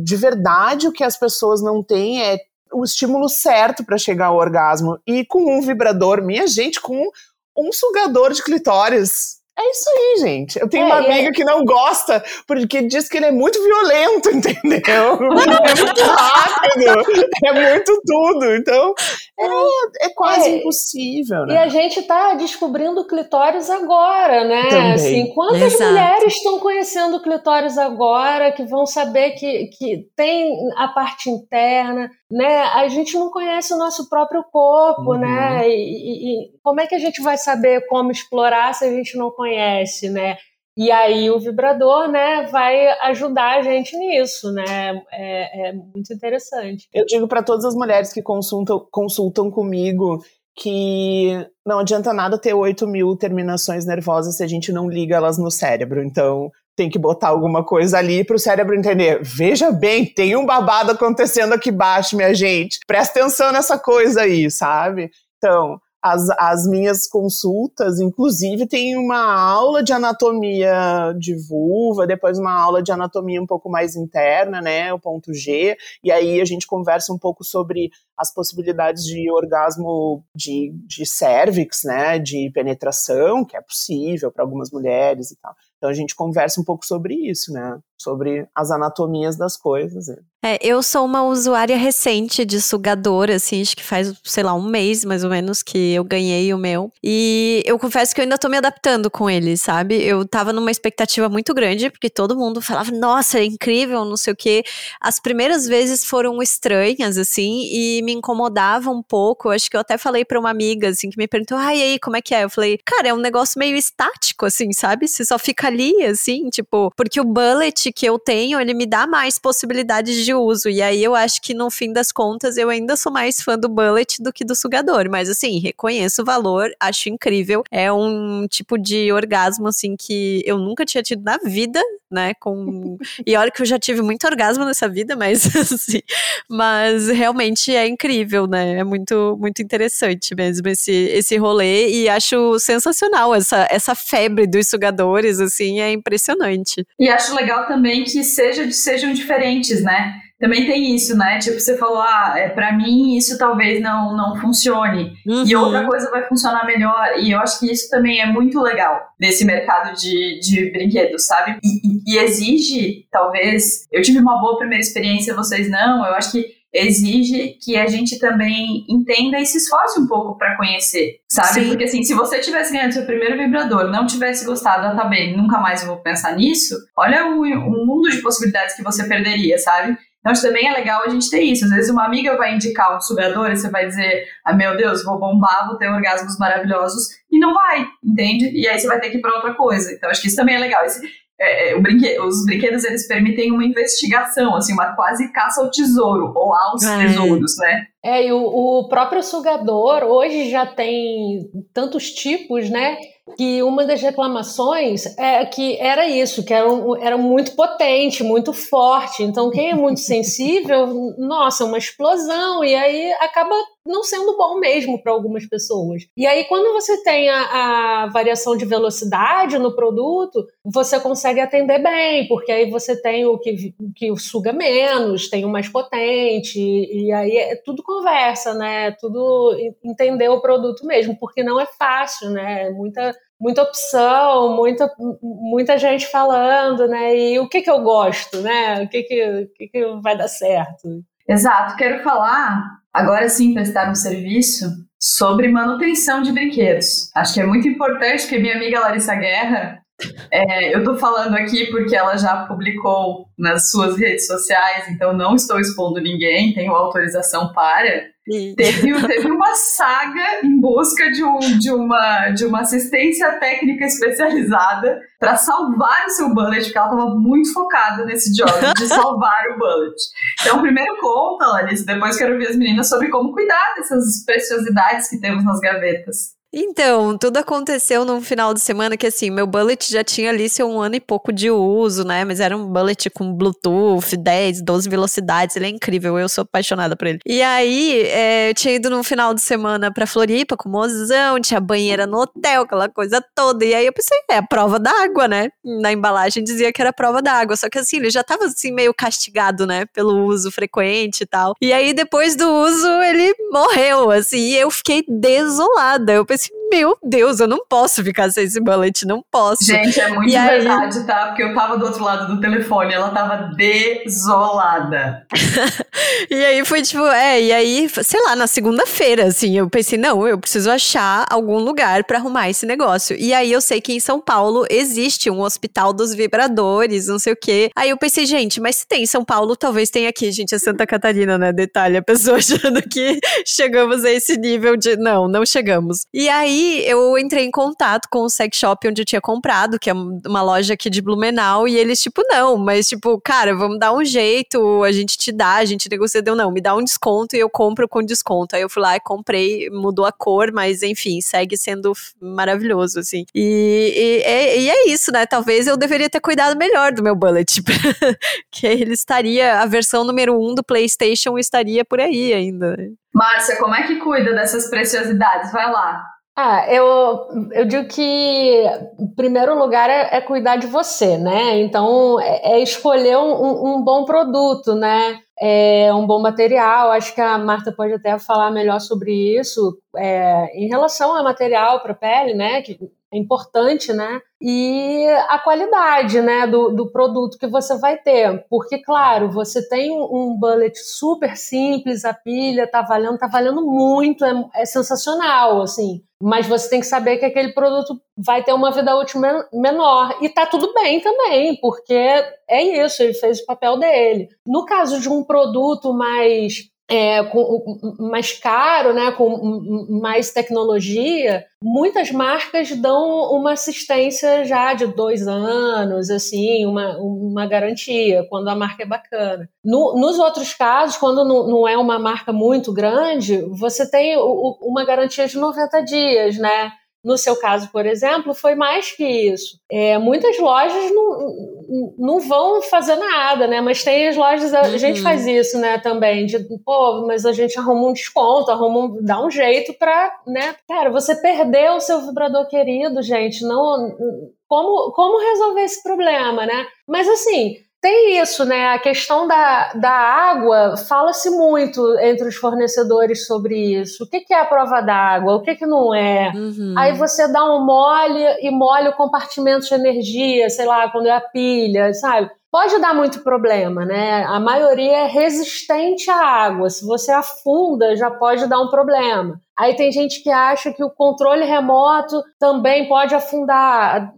De verdade, o que as pessoas não têm é o estímulo certo para chegar ao orgasmo. E com um vibrador, minha gente, com um sugador de clitóris, é isso aí, gente. Eu tenho é, uma amiga é... que não gosta, porque diz que ele é muito violento, entendeu? é muito rápido, é muito tudo. Então, é, é quase é, impossível, né? E a gente tá descobrindo o clitóris agora, né? Também. Assim, quantas Exato. mulheres estão conhecendo o clitóris agora, que vão saber que, que tem a parte interna, né? A gente não conhece o nosso próprio corpo, uhum. né? E, e, e como é que a gente vai saber como explorar se a gente não conhece? Conhece, né? E aí o vibrador, né, vai ajudar a gente nisso, né? É, é muito interessante. Eu digo para todas as mulheres que consultam, consultam comigo que não adianta nada ter 8 mil terminações nervosas se a gente não liga elas no cérebro. Então, tem que botar alguma coisa ali para o cérebro entender. Veja bem, tem um babado acontecendo aqui embaixo, minha gente. Presta atenção nessa coisa aí, sabe? Então, as, as minhas consultas, inclusive, tem uma aula de anatomia de vulva, depois uma aula de anatomia um pouco mais interna, né, o ponto G, e aí a gente conversa um pouco sobre as possibilidades de orgasmo de, de cervix, né, de penetração, que é possível para algumas mulheres e tal. Então a gente conversa um pouco sobre isso, né? Sobre as anatomias das coisas. É. é, eu sou uma usuária recente de sugador, assim, acho que faz, sei lá, um mês mais ou menos que eu ganhei o meu. E eu confesso que eu ainda tô me adaptando com ele, sabe? Eu tava numa expectativa muito grande, porque todo mundo falava, nossa, é incrível, não sei o quê. As primeiras vezes foram estranhas, assim, e me incomodavam um pouco. Acho que eu até falei pra uma amiga, assim, que me perguntou, ai, e aí, como é que é? Eu falei, cara, é um negócio meio estático, assim, sabe? Você só fica ali, assim, tipo, porque o bullet que eu tenho, ele me dá mais possibilidades de uso. E aí eu acho que no fim das contas eu ainda sou mais fã do bullet do que do sugador. Mas assim, reconheço o valor, acho incrível. É um tipo de orgasmo, assim, que eu nunca tinha tido na vida, né? Com... e olha que eu já tive muito orgasmo nessa vida, mas assim, mas realmente é incrível, né? É muito, muito interessante mesmo esse, esse rolê e acho sensacional essa, essa febre dos sugadores, assim assim, é impressionante. E acho legal também que seja, sejam diferentes, né? Também tem isso, né? Tipo, você falou, ah, é, pra mim isso talvez não, não funcione. Uhum. E outra coisa vai funcionar melhor. E eu acho que isso também é muito legal nesse mercado de, de brinquedos, sabe? E, e, e exige, talvez. Eu tive uma boa primeira experiência, vocês não. Eu acho que exige que a gente também entenda e se esforce um pouco para conhecer, sabe? Sim. Porque assim, se você tivesse ganhado seu primeiro vibrador, não tivesse gostado, ah, tá bem, nunca mais vou pensar nisso, olha o, o mundo de possibilidades que você perderia, sabe? Então, também é legal a gente ter isso. Às vezes, uma amiga vai indicar um sugador e você vai dizer: ah, meu Deus, vou bombar, vou ter orgasmos maravilhosos, e não vai, entende? E aí você vai ter que ir para outra coisa. Então, acho que isso também é legal. Esse, é, é brinque... os brinquedos eles permitem uma investigação, assim, uma quase caça ao tesouro ou aos é. tesouros, né? É, e o, o próprio sugador hoje já tem tantos tipos, né? Que uma das reclamações é que era isso, que era, um, era muito potente, muito forte. Então, quem é muito sensível, nossa, uma explosão, e aí acaba não sendo bom mesmo para algumas pessoas. E aí, quando você tem a, a, variação de velocidade no produto, você consegue atender bem, porque aí você tem o que, que suga menos, tem o mais potente, e, aí é, tudo conversa, né? Tudo entender o produto mesmo, porque não é fácil, né? Muita muita opção, muita, muita gente falando, né? E o que que eu gosto, né? O que que, que, que vai dar certo? Exato. Quero falar, agora sim, prestar um serviço sobre manutenção de brinquedos. Acho que é muito importante, porque minha amiga Larissa Guerra, é, eu estou falando aqui porque ela já publicou nas suas redes sociais, então não estou expondo ninguém, tenho autorização para. Teve, teve uma saga em busca de, um, de, uma, de uma assistência técnica especializada para salvar o seu bullet, porque ela estava muito focada nesse job de salvar o bullet. Então, primeiro conta, Larissa, depois quero ver as meninas sobre como cuidar dessas preciosidades que temos nas gavetas. Então, tudo aconteceu num final de semana que, assim, meu bullet já tinha ali seu um ano e pouco de uso, né? Mas era um bullet com Bluetooth, 10, 12 velocidades. Ele é incrível, eu sou apaixonada por ele. E aí, é, eu tinha ido num final de semana pra Floripa com mozão, tinha banheira no hotel, aquela coisa toda. E aí eu pensei, é a prova d'água, né? Na embalagem dizia que era prova d'água. Só que, assim, ele já tava, assim, meio castigado, né? Pelo uso frequente e tal. E aí, depois do uso, ele morreu, assim. E eu fiquei desolada. Eu pensei, meu Deus, eu não posso ficar sem esse bullet, não posso. Gente, é muito e verdade, aí... tá? Porque eu tava do outro lado do telefone, ela tava desolada. e aí foi tipo, é, e aí, sei lá, na segunda-feira, assim, eu pensei, não, eu preciso achar algum lugar para arrumar esse negócio. E aí eu sei que em São Paulo existe um hospital dos vibradores, não sei o quê. Aí eu pensei, gente, mas se tem em São Paulo, talvez tenha aqui, gente, é Santa Catarina, né? Detalhe, a pessoa achando que chegamos a esse nível de. Não, não chegamos. E aí eu entrei em contato com o sex shop onde eu tinha comprado, que é uma loja aqui de Blumenau, e eles, tipo, não, mas tipo, cara, vamos dar um jeito, a gente te dá, a gente negocia, deu, não, me dá um desconto e eu compro com desconto. Aí eu fui lá e comprei, mudou a cor, mas enfim, segue sendo maravilhoso, assim. E, e, é, e é isso né? Talvez eu deveria ter cuidado melhor do meu bullet. que ele estaria, a versão número um do PlayStation estaria por aí ainda. Márcia, como é que cuida dessas preciosidades? Vai lá. Ah, eu, eu digo que em primeiro lugar é, é cuidar de você, né? Então é, é escolher um, um, bom produto, né? É um bom material. Acho que a Marta pode até falar melhor sobre isso é, em relação ao material para pele, né? Que é importante, né? E a qualidade, né, do, do produto que você vai ter. Porque, claro, você tem um bullet super simples, a pilha tá valendo, tá valendo muito, é, é sensacional, assim. Mas você tem que saber que aquele produto vai ter uma vida útil menor. E tá tudo bem também, porque é isso, ele fez o papel dele. No caso de um produto mais é, com, mais caro, né, com mais tecnologia, muitas marcas dão uma assistência já de dois anos, assim, uma, uma garantia, quando a marca é bacana. No, nos outros casos, quando não, não, é uma marca muito grande, você tem o, uma garantia de 90 dias, né? No seu caso, por exemplo, foi mais que isso. É, muitas lojas não, não vão fazer nada, né? Mas tem as lojas, a uhum. gente faz isso, né, também. De, pô, mas a gente arruma um desconto, arruma um, dá um jeito pra, né? Cara, você perdeu o seu vibrador querido, gente. Não. Como, como resolver esse problema, né? Mas assim, tem isso, né? A questão da, da água, fala-se muito entre os fornecedores sobre isso. O que, que é a prova d'água? O que, que não é? Uhum. Aí você dá um mole e molha o compartimento de energia, sei lá, quando é a pilha, sabe? Pode dar muito problema, né? A maioria é resistente à água. Se você afunda, já pode dar um problema. Aí tem gente que acha que o controle remoto também pode afundar,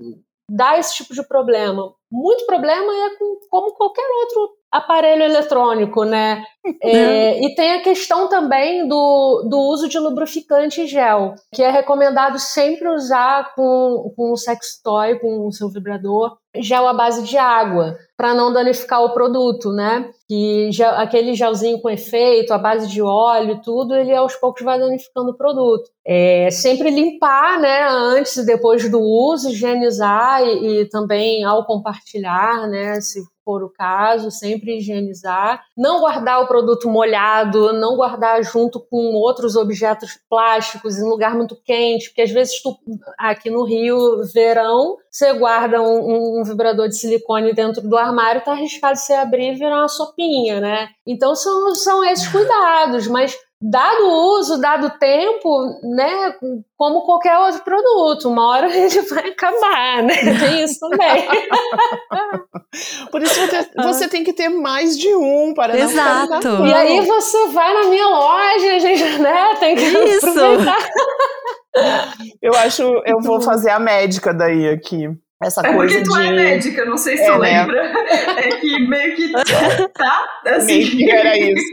dá esse tipo de problema muito problema é com, como qualquer outro aparelho eletrônico, né? É, e tem a questão também do, do uso de lubrificante gel, que é recomendado sempre usar com, com o sex toy, com o seu vibrador, gel à base de água, para não danificar o produto, né? Que aquele gelzinho com efeito, à base de óleo, tudo, ele aos poucos vai danificando o produto. É, sempre limpar, né? Antes e depois do uso, higienizar e, e também ao compartilhar, né? Se for o caso, sempre higienizar, não guardar o produto molhado, não guardar junto com outros objetos plásticos em lugar muito quente, porque às vezes tu, aqui no Rio, verão, você guarda um, um vibrador de silicone dentro do armário, tá arriscado você abrir e virar uma sopinha, né? Então são, são esses cuidados, mas dado o uso, dado o tempo, né, como qualquer outro produto, uma hora ele vai acabar, né? Tem isso também. Por isso você, você, tem que ter mais de um para Exato. não E aí você vai na minha loja, gente, né? Tem que isso. aproveitar. Eu acho, eu vou fazer a médica daí aqui. Essa é coisa porque tu de... é médica, não sei se é, tu né? lembra. É que meio que tá assim. Meio que era isso.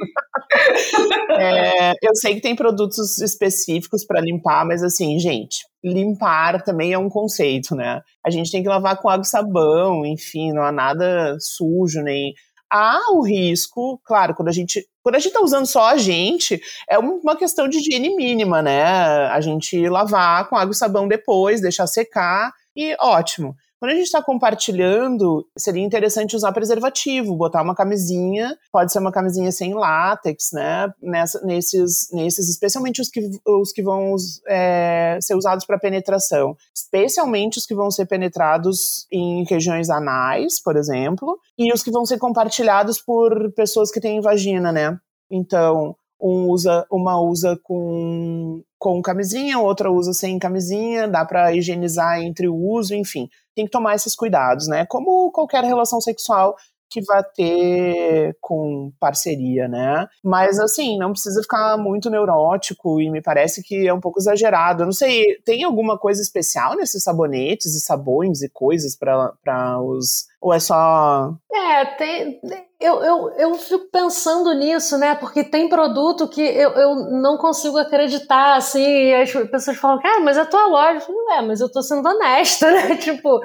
É, eu sei que tem produtos específicos para limpar, mas assim, gente, limpar também é um conceito, né? A gente tem que lavar com água e sabão, enfim, não há nada sujo nem há o risco, claro, quando a gente quando a gente está usando só a gente, é uma questão de higiene mínima, né? A gente lavar com água e sabão depois, deixar secar e ótimo. Quando a gente está compartilhando, seria interessante usar preservativo, botar uma camisinha, pode ser uma camisinha sem látex, né? Nessa, nesses, nesses, especialmente os que, os que vão é, ser usados para penetração, especialmente os que vão ser penetrados em regiões anais, por exemplo, e os que vão ser compartilhados por pessoas que têm vagina, né? Então, um usa, uma usa com, com camisinha, outra usa sem camisinha, dá para higienizar entre o uso, enfim. Tem que tomar esses cuidados, né? Como qualquer relação sexual que vai ter com parceria, né? Mas assim, não precisa ficar muito neurótico e me parece que é um pouco exagerado. Eu não sei, tem alguma coisa especial nesses sabonetes e sabões e coisas para os ou é só. É, tem. Eu, eu, eu fico pensando nisso, né? Porque tem produto que eu, eu não consigo acreditar, assim, as pessoas falam, cara, mas é a tua loja. Eu falo, é, mas eu tô sendo honesta, né? tipo,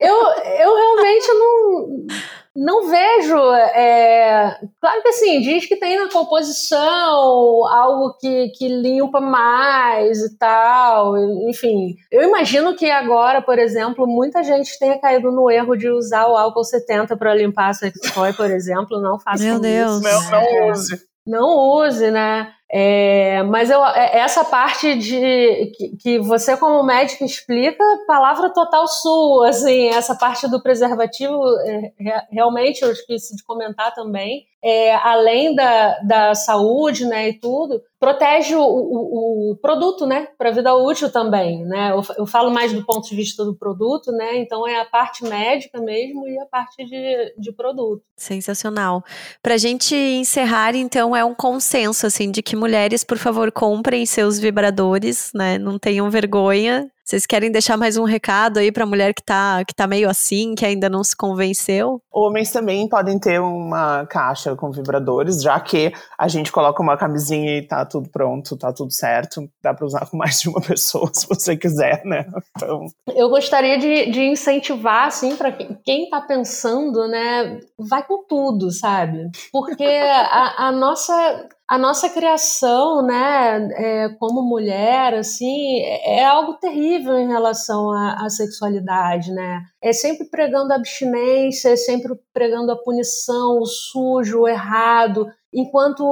Eu, eu realmente não, não vejo. É, claro que assim, diz que tem na composição algo que, que limpa mais e tal. Enfim, eu imagino que agora, por exemplo, muita gente tenha caído no erro de usar o álcool 70 para limpar a sex toy, por exemplo. Não faça Meu isso. Deus. Não, não use. Não use, né? É, mas eu, é, essa parte de que, que, você como médico explica, palavra total sua, assim, essa parte do preservativo, é, realmente eu esqueci de comentar também, é, além da, da saúde, né, e tudo, protege o, o, o produto, né, para a vida útil também, né, eu, eu, falo mais do ponto de vista do produto, né, então é a parte médica mesmo e a parte de, de produto. Sensacional. Para a gente encerrar, então, é um consenso, assim, de que mulheres, por favor, comprem seus vibradores, né, não tenham vergonha, vocês querem deixar mais um recado aí pra mulher que tá, que tá meio assim, que ainda não se convenceu? Homens também podem ter uma caixa com vibradores, já que a gente coloca uma camisinha e tá tudo pronto, tá tudo certo. Dá pra usar com mais de uma pessoa, se você quiser, né? Então... Eu gostaria de, de incentivar, assim, pra quem tá pensando, né? Vai com tudo, sabe? Porque a, a nossa a nossa criação, né, é, como mulher, assim, é, é algo terrível em relação à, à, sexualidade, né? É sempre pregando a abstinência, é sempre pregando a punição, o sujo, o errado, enquanto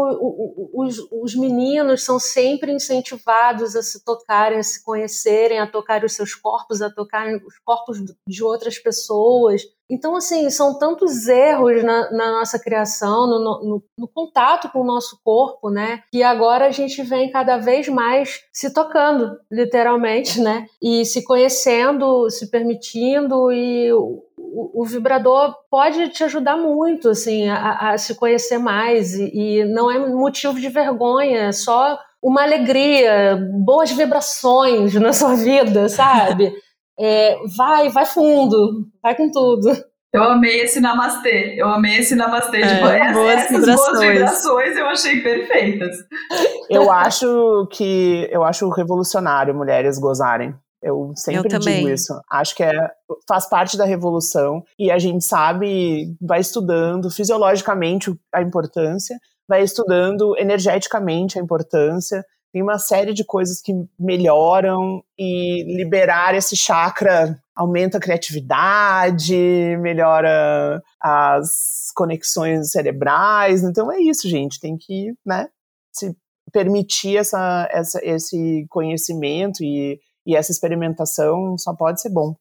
os, os meninos são sempre incentivados a se tocarem, a se conhecerem, a tocar os seus corpos, a tocar os corpos de outras pessoas. Então, assim, são tantos erros na, na nossa criação, no, no, no, contato com o nosso corpo, né? Que agora a gente vem cada vez mais se tocando, literalmente, né? E se conhecendo, se permitindo, e o, o, vibrador pode te ajudar muito, assim, a, a se conhecer mais. E, e não é motivo de vergonha, é só uma alegria, boas vibrações na sua vida, sabe? É, vai, vai fundo, vai com tudo. Eu amei esse namastê. Eu amei esse namastê. É, tipo, essa, boas essas vibrações. boas vibrações eu achei perfeitas. Eu acho que eu acho revolucionário mulheres gozarem. Eu sempre eu digo isso. Acho que é, faz parte da revolução e a gente sabe, vai estudando fisiologicamente a importância, vai estudando energeticamente a importância tem uma série de coisas que melhoram e liberar esse chakra aumenta a criatividade, melhora as conexões cerebrais. Então é isso, gente. Tem que, né, se permitir essa, essa, esse conhecimento e, e essa experimentação só pode ser bom.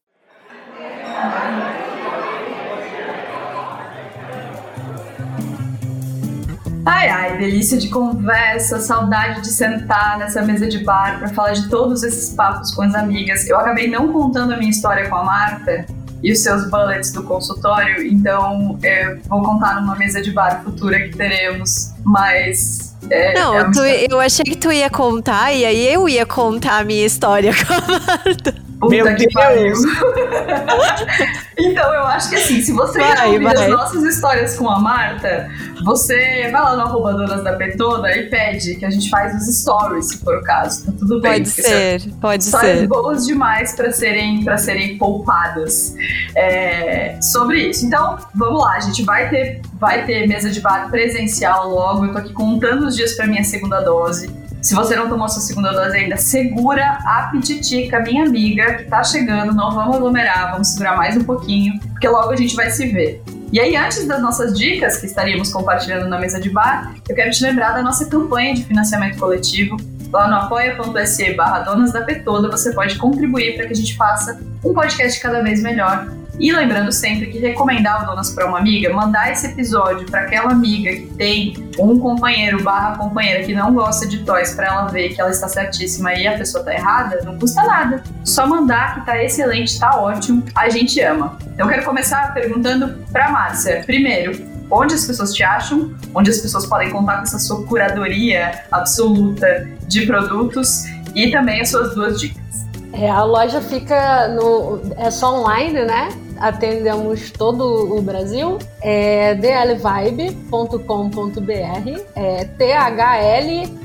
Ai, ai, delícia de conversa, saudade de sentar nessa mesa de bar para falar de todos esses papos com as amigas. Eu acabei não contando a minha história com a Marta e os seus bullets do consultório, então eu vou contar numa mesa de bar futura que teremos, mas é, não, é tu, eu achei que tu ia contar e aí eu ia contar a minha história com a Marta. Puta Meu que Deus! então, eu acho que assim, se você vai, ouvir vai. as nossas histórias com a Marta, você vai lá no arroba Donas da Petona e pede que a gente faz os stories, se for o caso. Tá tudo bem. Pode ser, pode histórias ser. Histórias boas demais para serem, pra serem poupadas é, sobre isso. Então, vamos lá, a gente vai ter, vai ter mesa de bar presencial logo. Eu tô aqui contando os dias para minha segunda dose. Se você não tomou sua segunda dose ainda, segura a pititica, minha amiga, que tá chegando. Não vamos aglomerar, vamos segurar mais um pouquinho, porque logo a gente vai se ver. E aí, antes das nossas dicas que estaríamos compartilhando na mesa de bar, eu quero te lembrar da nossa campanha de financiamento coletivo. Lá no apoia.se barra Donas da Petoda, você pode contribuir para que a gente faça um podcast cada vez melhor e lembrando sempre que recomendar o Donas para uma amiga, mandar esse episódio para aquela amiga que tem um companheiro barra companheira que não gosta de toys para ela ver que ela está certíssima e a pessoa tá errada, não custa nada. Só mandar que tá excelente, tá ótimo, a gente ama. Então quero começar perguntando para Márcia. Primeiro, onde as pessoas te acham, onde as pessoas podem contar com essa sua curadoria absoluta de produtos e também as suas duas dicas. É, a loja fica no. É só online, né? Atendemos todo o Brasil, é dlvibe.com.br, é T-H-L-V-I-B-E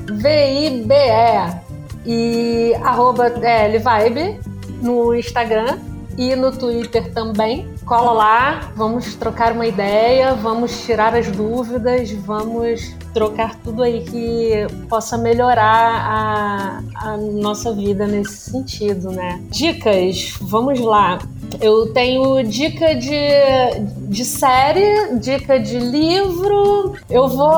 e arroba dlvibe no Instagram e no Twitter também. Cola lá, vamos trocar uma ideia, vamos tirar as dúvidas, vamos trocar tudo aí que possa melhorar a, a nossa vida nesse sentido, né? Dicas, vamos lá. Eu tenho dica de, de série, dica de livro. Eu vou.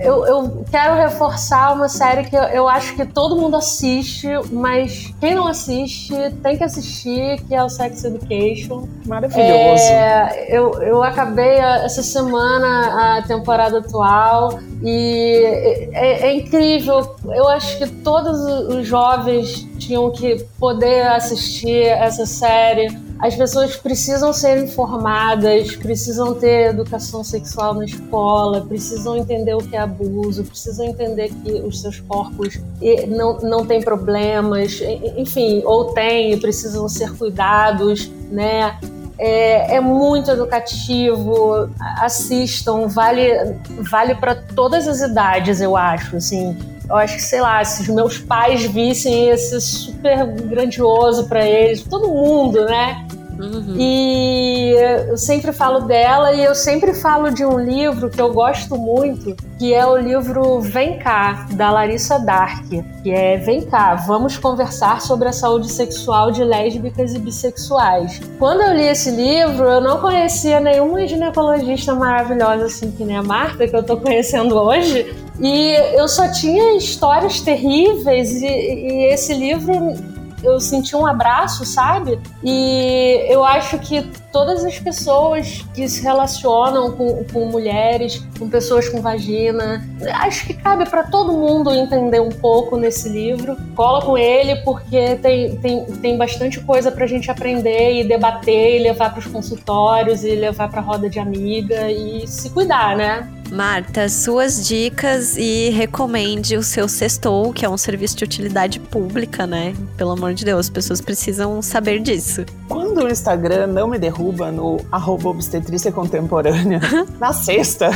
Eu, eu quero reforçar uma série que eu, eu acho que todo mundo assiste, mas quem não assiste tem que assistir, que é o Sex Education. Maravilhoso. É, eu, eu acabei essa semana a temporada atual e é, é incrível. Eu acho que todos os jovens tinham que poder assistir essa série as pessoas precisam ser informadas, precisam ter educação sexual na escola, precisam entender o que é abuso, precisam entender que os seus corpos não, não têm problemas, enfim, ou têm e precisam ser cuidados, né? É, é, muito educativo. Assistam, vale, vale para todas as idades, eu acho. Assim, eu acho que, sei lá, se os meus pais vissem, ia ser super grandioso para eles, todo mundo, né? Uhum. E eu sempre falo dela e eu sempre falo de um livro que eu gosto muito, que é o livro Vem Cá, da Larissa Dark, que é Vem Cá, vamos conversar sobre a saúde sexual de lésbicas e bissexuais. Quando eu li esse livro, eu não conhecia nenhuma ginecologista maravilhosa assim que nem a Marta, que eu tô conhecendo hoje, e eu só tinha histórias terríveis e, e esse livro eu senti um abraço, sabe? E eu acho que todas as pessoas que se relacionam com, com mulheres, com pessoas com vagina, acho que cabe para todo mundo entender um pouco nesse livro. Cola com ele porque tem, tem, tem bastante coisa para a gente aprender e debater e levar para os consultórios e levar para roda de amiga e se cuidar, né? Marta, suas dicas e recomende o seu Sextou, que é um serviço de utilidade pública, né? Pelo amor de Deus, as pessoas precisam saber disso. Quando o Instagram não me derruba no arroba obstetrícia contemporânea, na sexta,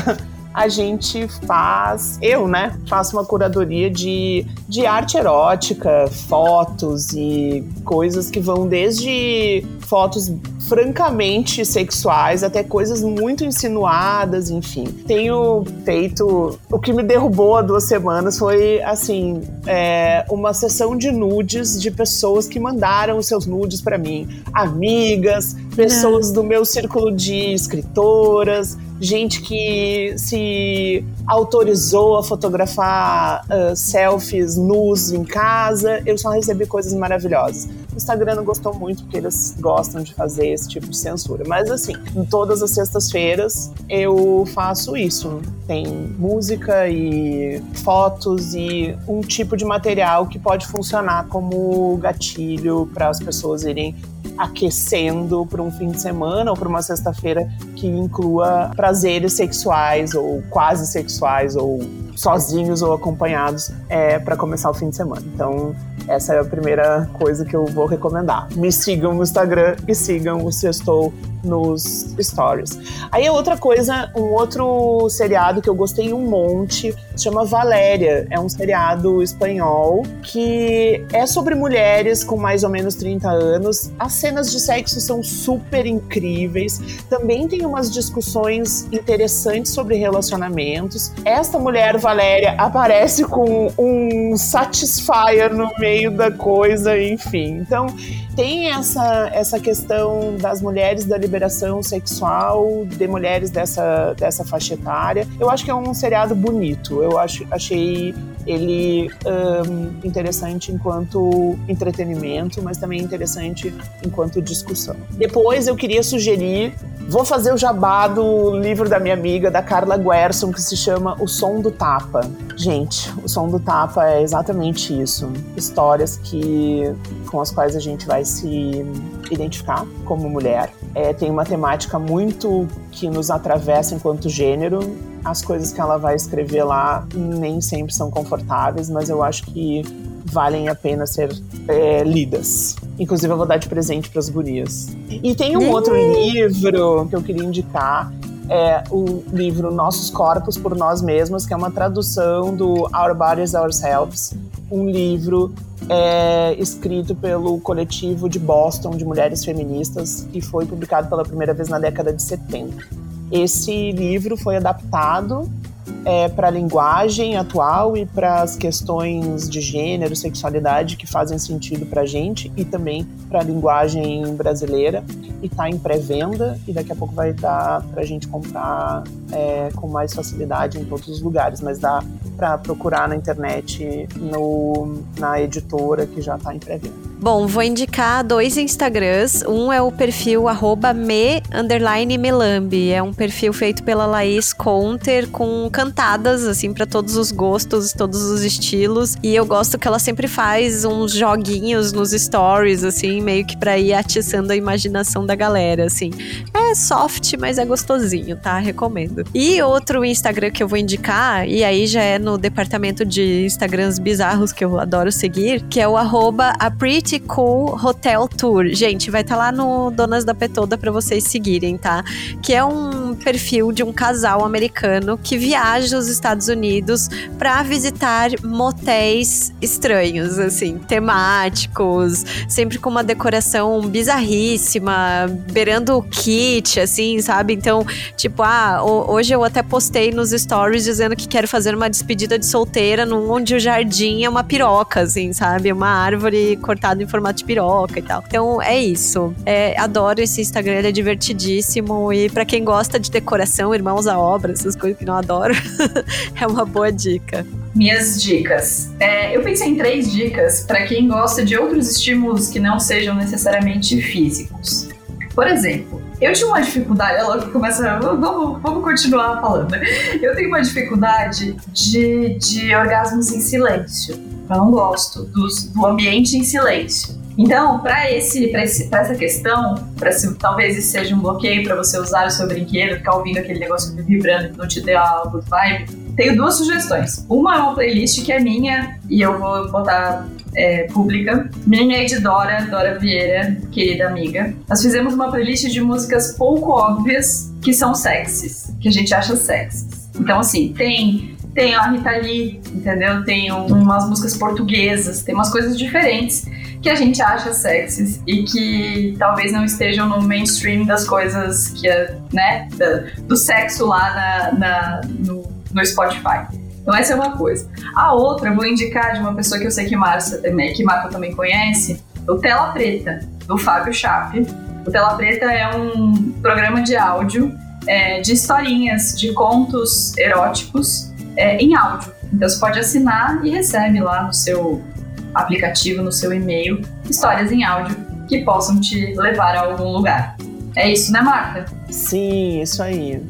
a gente faz, eu, né, faço uma curadoria de, de arte erótica, fotos e coisas que vão desde fotos francamente sexuais até coisas muito insinuadas, enfim. Tenho feito. O que me derrubou há duas semanas foi, assim, é, uma sessão de nudes de pessoas que mandaram os seus nudes para mim. Amigas, pessoas do meu círculo de escritoras, gente que se autorizou a fotografar uh, selfies nus em casa. Eu só recebi coisas maravilhosas. O Instagram não gostou muito porque eles gostam de fazer esse tipo de censura. Mas assim, em todas as sextas-feiras eu faço isso. Tem música e fotos e um tipo de material que pode funcionar como gatilho para as pessoas irem aquecendo para um fim de semana ou para uma sexta-feira que inclua prazeres sexuais ou quase sexuais ou sozinhos ou acompanhados é, para começar o fim de semana. Então, essa é a primeira coisa que eu vou recomendar. Me sigam no Instagram e sigam o Sextou nos stories. Aí outra coisa, um outro seriado que eu gostei um monte, chama Valéria. É um seriado espanhol que é sobre mulheres com mais ou menos 30 anos. As cenas de sexo são super incríveis. Também tem umas discussões interessantes sobre relacionamentos. Esta mulher, Valéria, aparece com um satisfier no meio da coisa, enfim. Então, tem essa, essa questão das mulheres da liberação sexual, de mulheres dessa, dessa faixa etária. Eu acho que é um seriado bonito. Eu acho, achei ele um, interessante enquanto entretenimento, mas também interessante enquanto discussão. Depois eu queria sugerir, vou fazer o jabá do livro da minha amiga, da Carla Guerson, que se chama O Som do Tapa. Gente, o som do tapa é exatamente isso. Histórias que com as quais a gente vai se identificar como mulher. É, tem uma temática muito que nos atravessa enquanto gênero as coisas que ela vai escrever lá nem sempre são confortáveis, mas eu acho que valem a pena ser é, lidas. Inclusive, eu vou dar de presente para as gurias. E tem um outro livro que eu queria indicar. É o livro Nossos Corpos por Nós Mesmos, que é uma tradução do Our Bodies Ourselves, um livro é, escrito pelo coletivo de Boston de mulheres feministas e foi publicado pela primeira vez na década de 70. Esse livro foi adaptado é, para a linguagem atual e para as questões de gênero, sexualidade que fazem sentido para a gente e também para a linguagem brasileira. E está em pré-venda e daqui a pouco vai dar para a gente comprar é, com mais facilidade em todos os lugares, mas dá para procurar na internet no, na editora que já está em pré-venda. Bom, vou indicar dois Instagrams. Um é o perfil me melambi. É um perfil feito pela Laís Conter com cantadas, assim, para todos os gostos, todos os estilos. E eu gosto que ela sempre faz uns joguinhos nos stories, assim, meio que pra ir atiçando a imaginação da galera, assim. É soft, mas é gostosinho, tá? Recomendo. E outro Instagram que eu vou indicar, e aí já é no departamento de Instagrams bizarros que eu adoro seguir, que é o arroba Pretty Cool Hotel Tour. Gente, vai estar tá lá no Donas da Petoda para vocês seguirem, tá? Que é um perfil de um casal americano que viaja aos Estados Unidos para visitar motéis estranhos, assim, temáticos, sempre com uma decoração bizarríssima, beirando o kit, assim, sabe? Então, tipo, ah, hoje eu até postei nos stories dizendo que quero fazer uma despedida de solteira onde o jardim é uma piroca, assim, sabe? Uma árvore cortada em formato de piroca e tal. Então é isso. É, adoro esse Instagram, ele é divertidíssimo. E para quem gosta de decoração, irmãos à obra, essas coisas que não adoro, é uma boa dica. Minhas dicas. É, eu pensei em três dicas para quem gosta de outros estímulos que não sejam necessariamente físicos. Por exemplo, eu tinha uma dificuldade, ela começa. Vamos, vamos continuar falando. Eu tenho uma dificuldade de, de orgasmos em silêncio. Eu não gosto do, ambiente em silêncio. Então, para esse, esse, essa questão, para talvez isso seja um bloqueio para você usar o seu brinquedo, ficar ouvindo aquele negócio vibrando que não te dê a good vibe, tenho duas sugestões. Uma é uma playlist que é minha e eu vou botar é, pública. Minha e de Dora, Dora Vieira, querida amiga. Nós fizemos uma playlist de músicas pouco óbvias que são sexys, que a gente acha sexys. Então, assim, tem tem a Rita Lee, entendeu? Tem umas músicas portuguesas, tem umas coisas diferentes que a gente acha sexys e que talvez não estejam no mainstream das coisas que é, né, do sexo lá na, na no, no Spotify. Então essa é uma coisa. A outra, vou indicar de uma pessoa que eu sei que Marcia também, que Marco também conhece, o Tela Preta, do Fábio Chape. O Tela Preta é um programa de áudio é, de historinhas, de contos eróticos é, em áudio. Então você pode assinar e recebe lá no seu aplicativo, no seu e-mail, histórias em áudio que possam te levar a algum lugar. É isso, né, Marta? Sim, isso aí.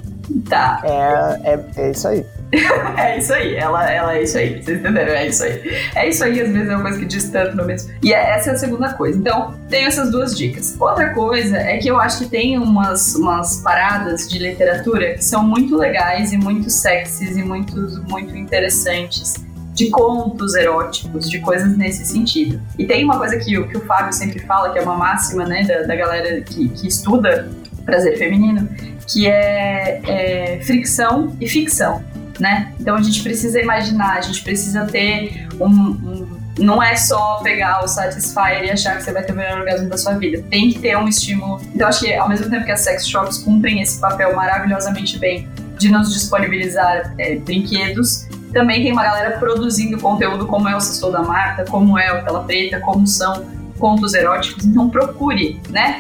Tá. É, é, é isso aí. é isso aí, ela, ela é isso aí, vocês entenderam? É isso aí. É isso aí, às vezes é uma coisa que diz tanto no mesmo. E é, essa é a segunda coisa. Então, tenho essas duas dicas. Outra coisa é que eu acho que tem umas, umas paradas de literatura que são muito legais e muito sexys e muito, muito interessantes de contos eróticos, de coisas nesse sentido. E tem uma coisa que, que o Fábio sempre fala, que é uma máxima né, da, da galera que, que estuda prazer feminino, que é, é fricção e ficção né? Então a gente precisa imaginar, a gente precisa ter um, um não é só pegar o Satisfyer e achar que você vai ter o melhor orgasmo da sua vida. Tem que ter um estímulo. Então, acho que ao mesmo tempo que as sex shops cumprem esse papel maravilhosamente bem de nos disponibilizar é, brinquedos, também tem uma galera produzindo conteúdo como é o Sextou da Marta, como é o Tela Preta, como são contos eróticos, então procure, né?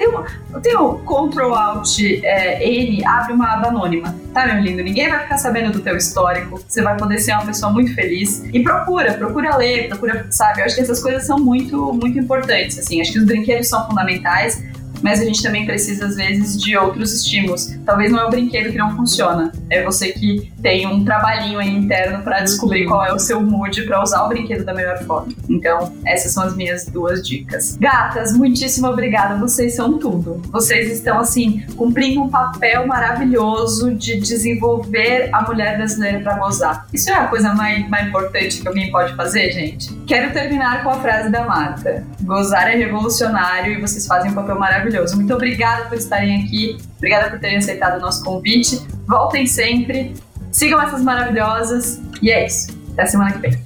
Tem, o Ctrl Alt é, N, abre uma aba anônima, tá, meu lindo? Ninguém vai ficar sabendo do teu histórico, você vai poder ser uma pessoa muito feliz. E procura, procura ler, procura, sabe? Eu acho que essas coisas são muito, muito importantes, assim. Acho que os brinquedos são fundamentais, mas a gente também precisa, às vezes, de outros estímulos. Talvez não é o brinquedo que não funciona, é você que tem um trabalhinho aí interno para descobrir uhum. qual é o seu mood para usar o brinquedo da melhor forma. Então, essas são as minhas duas dicas. Gatas, muitíssimo obrigada, vocês são tudo. Vocês estão, assim, cumprindo um papel maravilhoso de desenvolver a mulher brasileira para gozar. Isso é a coisa mais, mais importante que alguém pode fazer, gente? Quero terminar com a frase da Marta: Gozar é revolucionário e vocês fazem um papel maravilhoso maravilhoso. Muito obrigada por estarem aqui, obrigada por terem aceitado o nosso convite. Voltem sempre, sigam essas maravilhosas e é isso. Até semana que vem.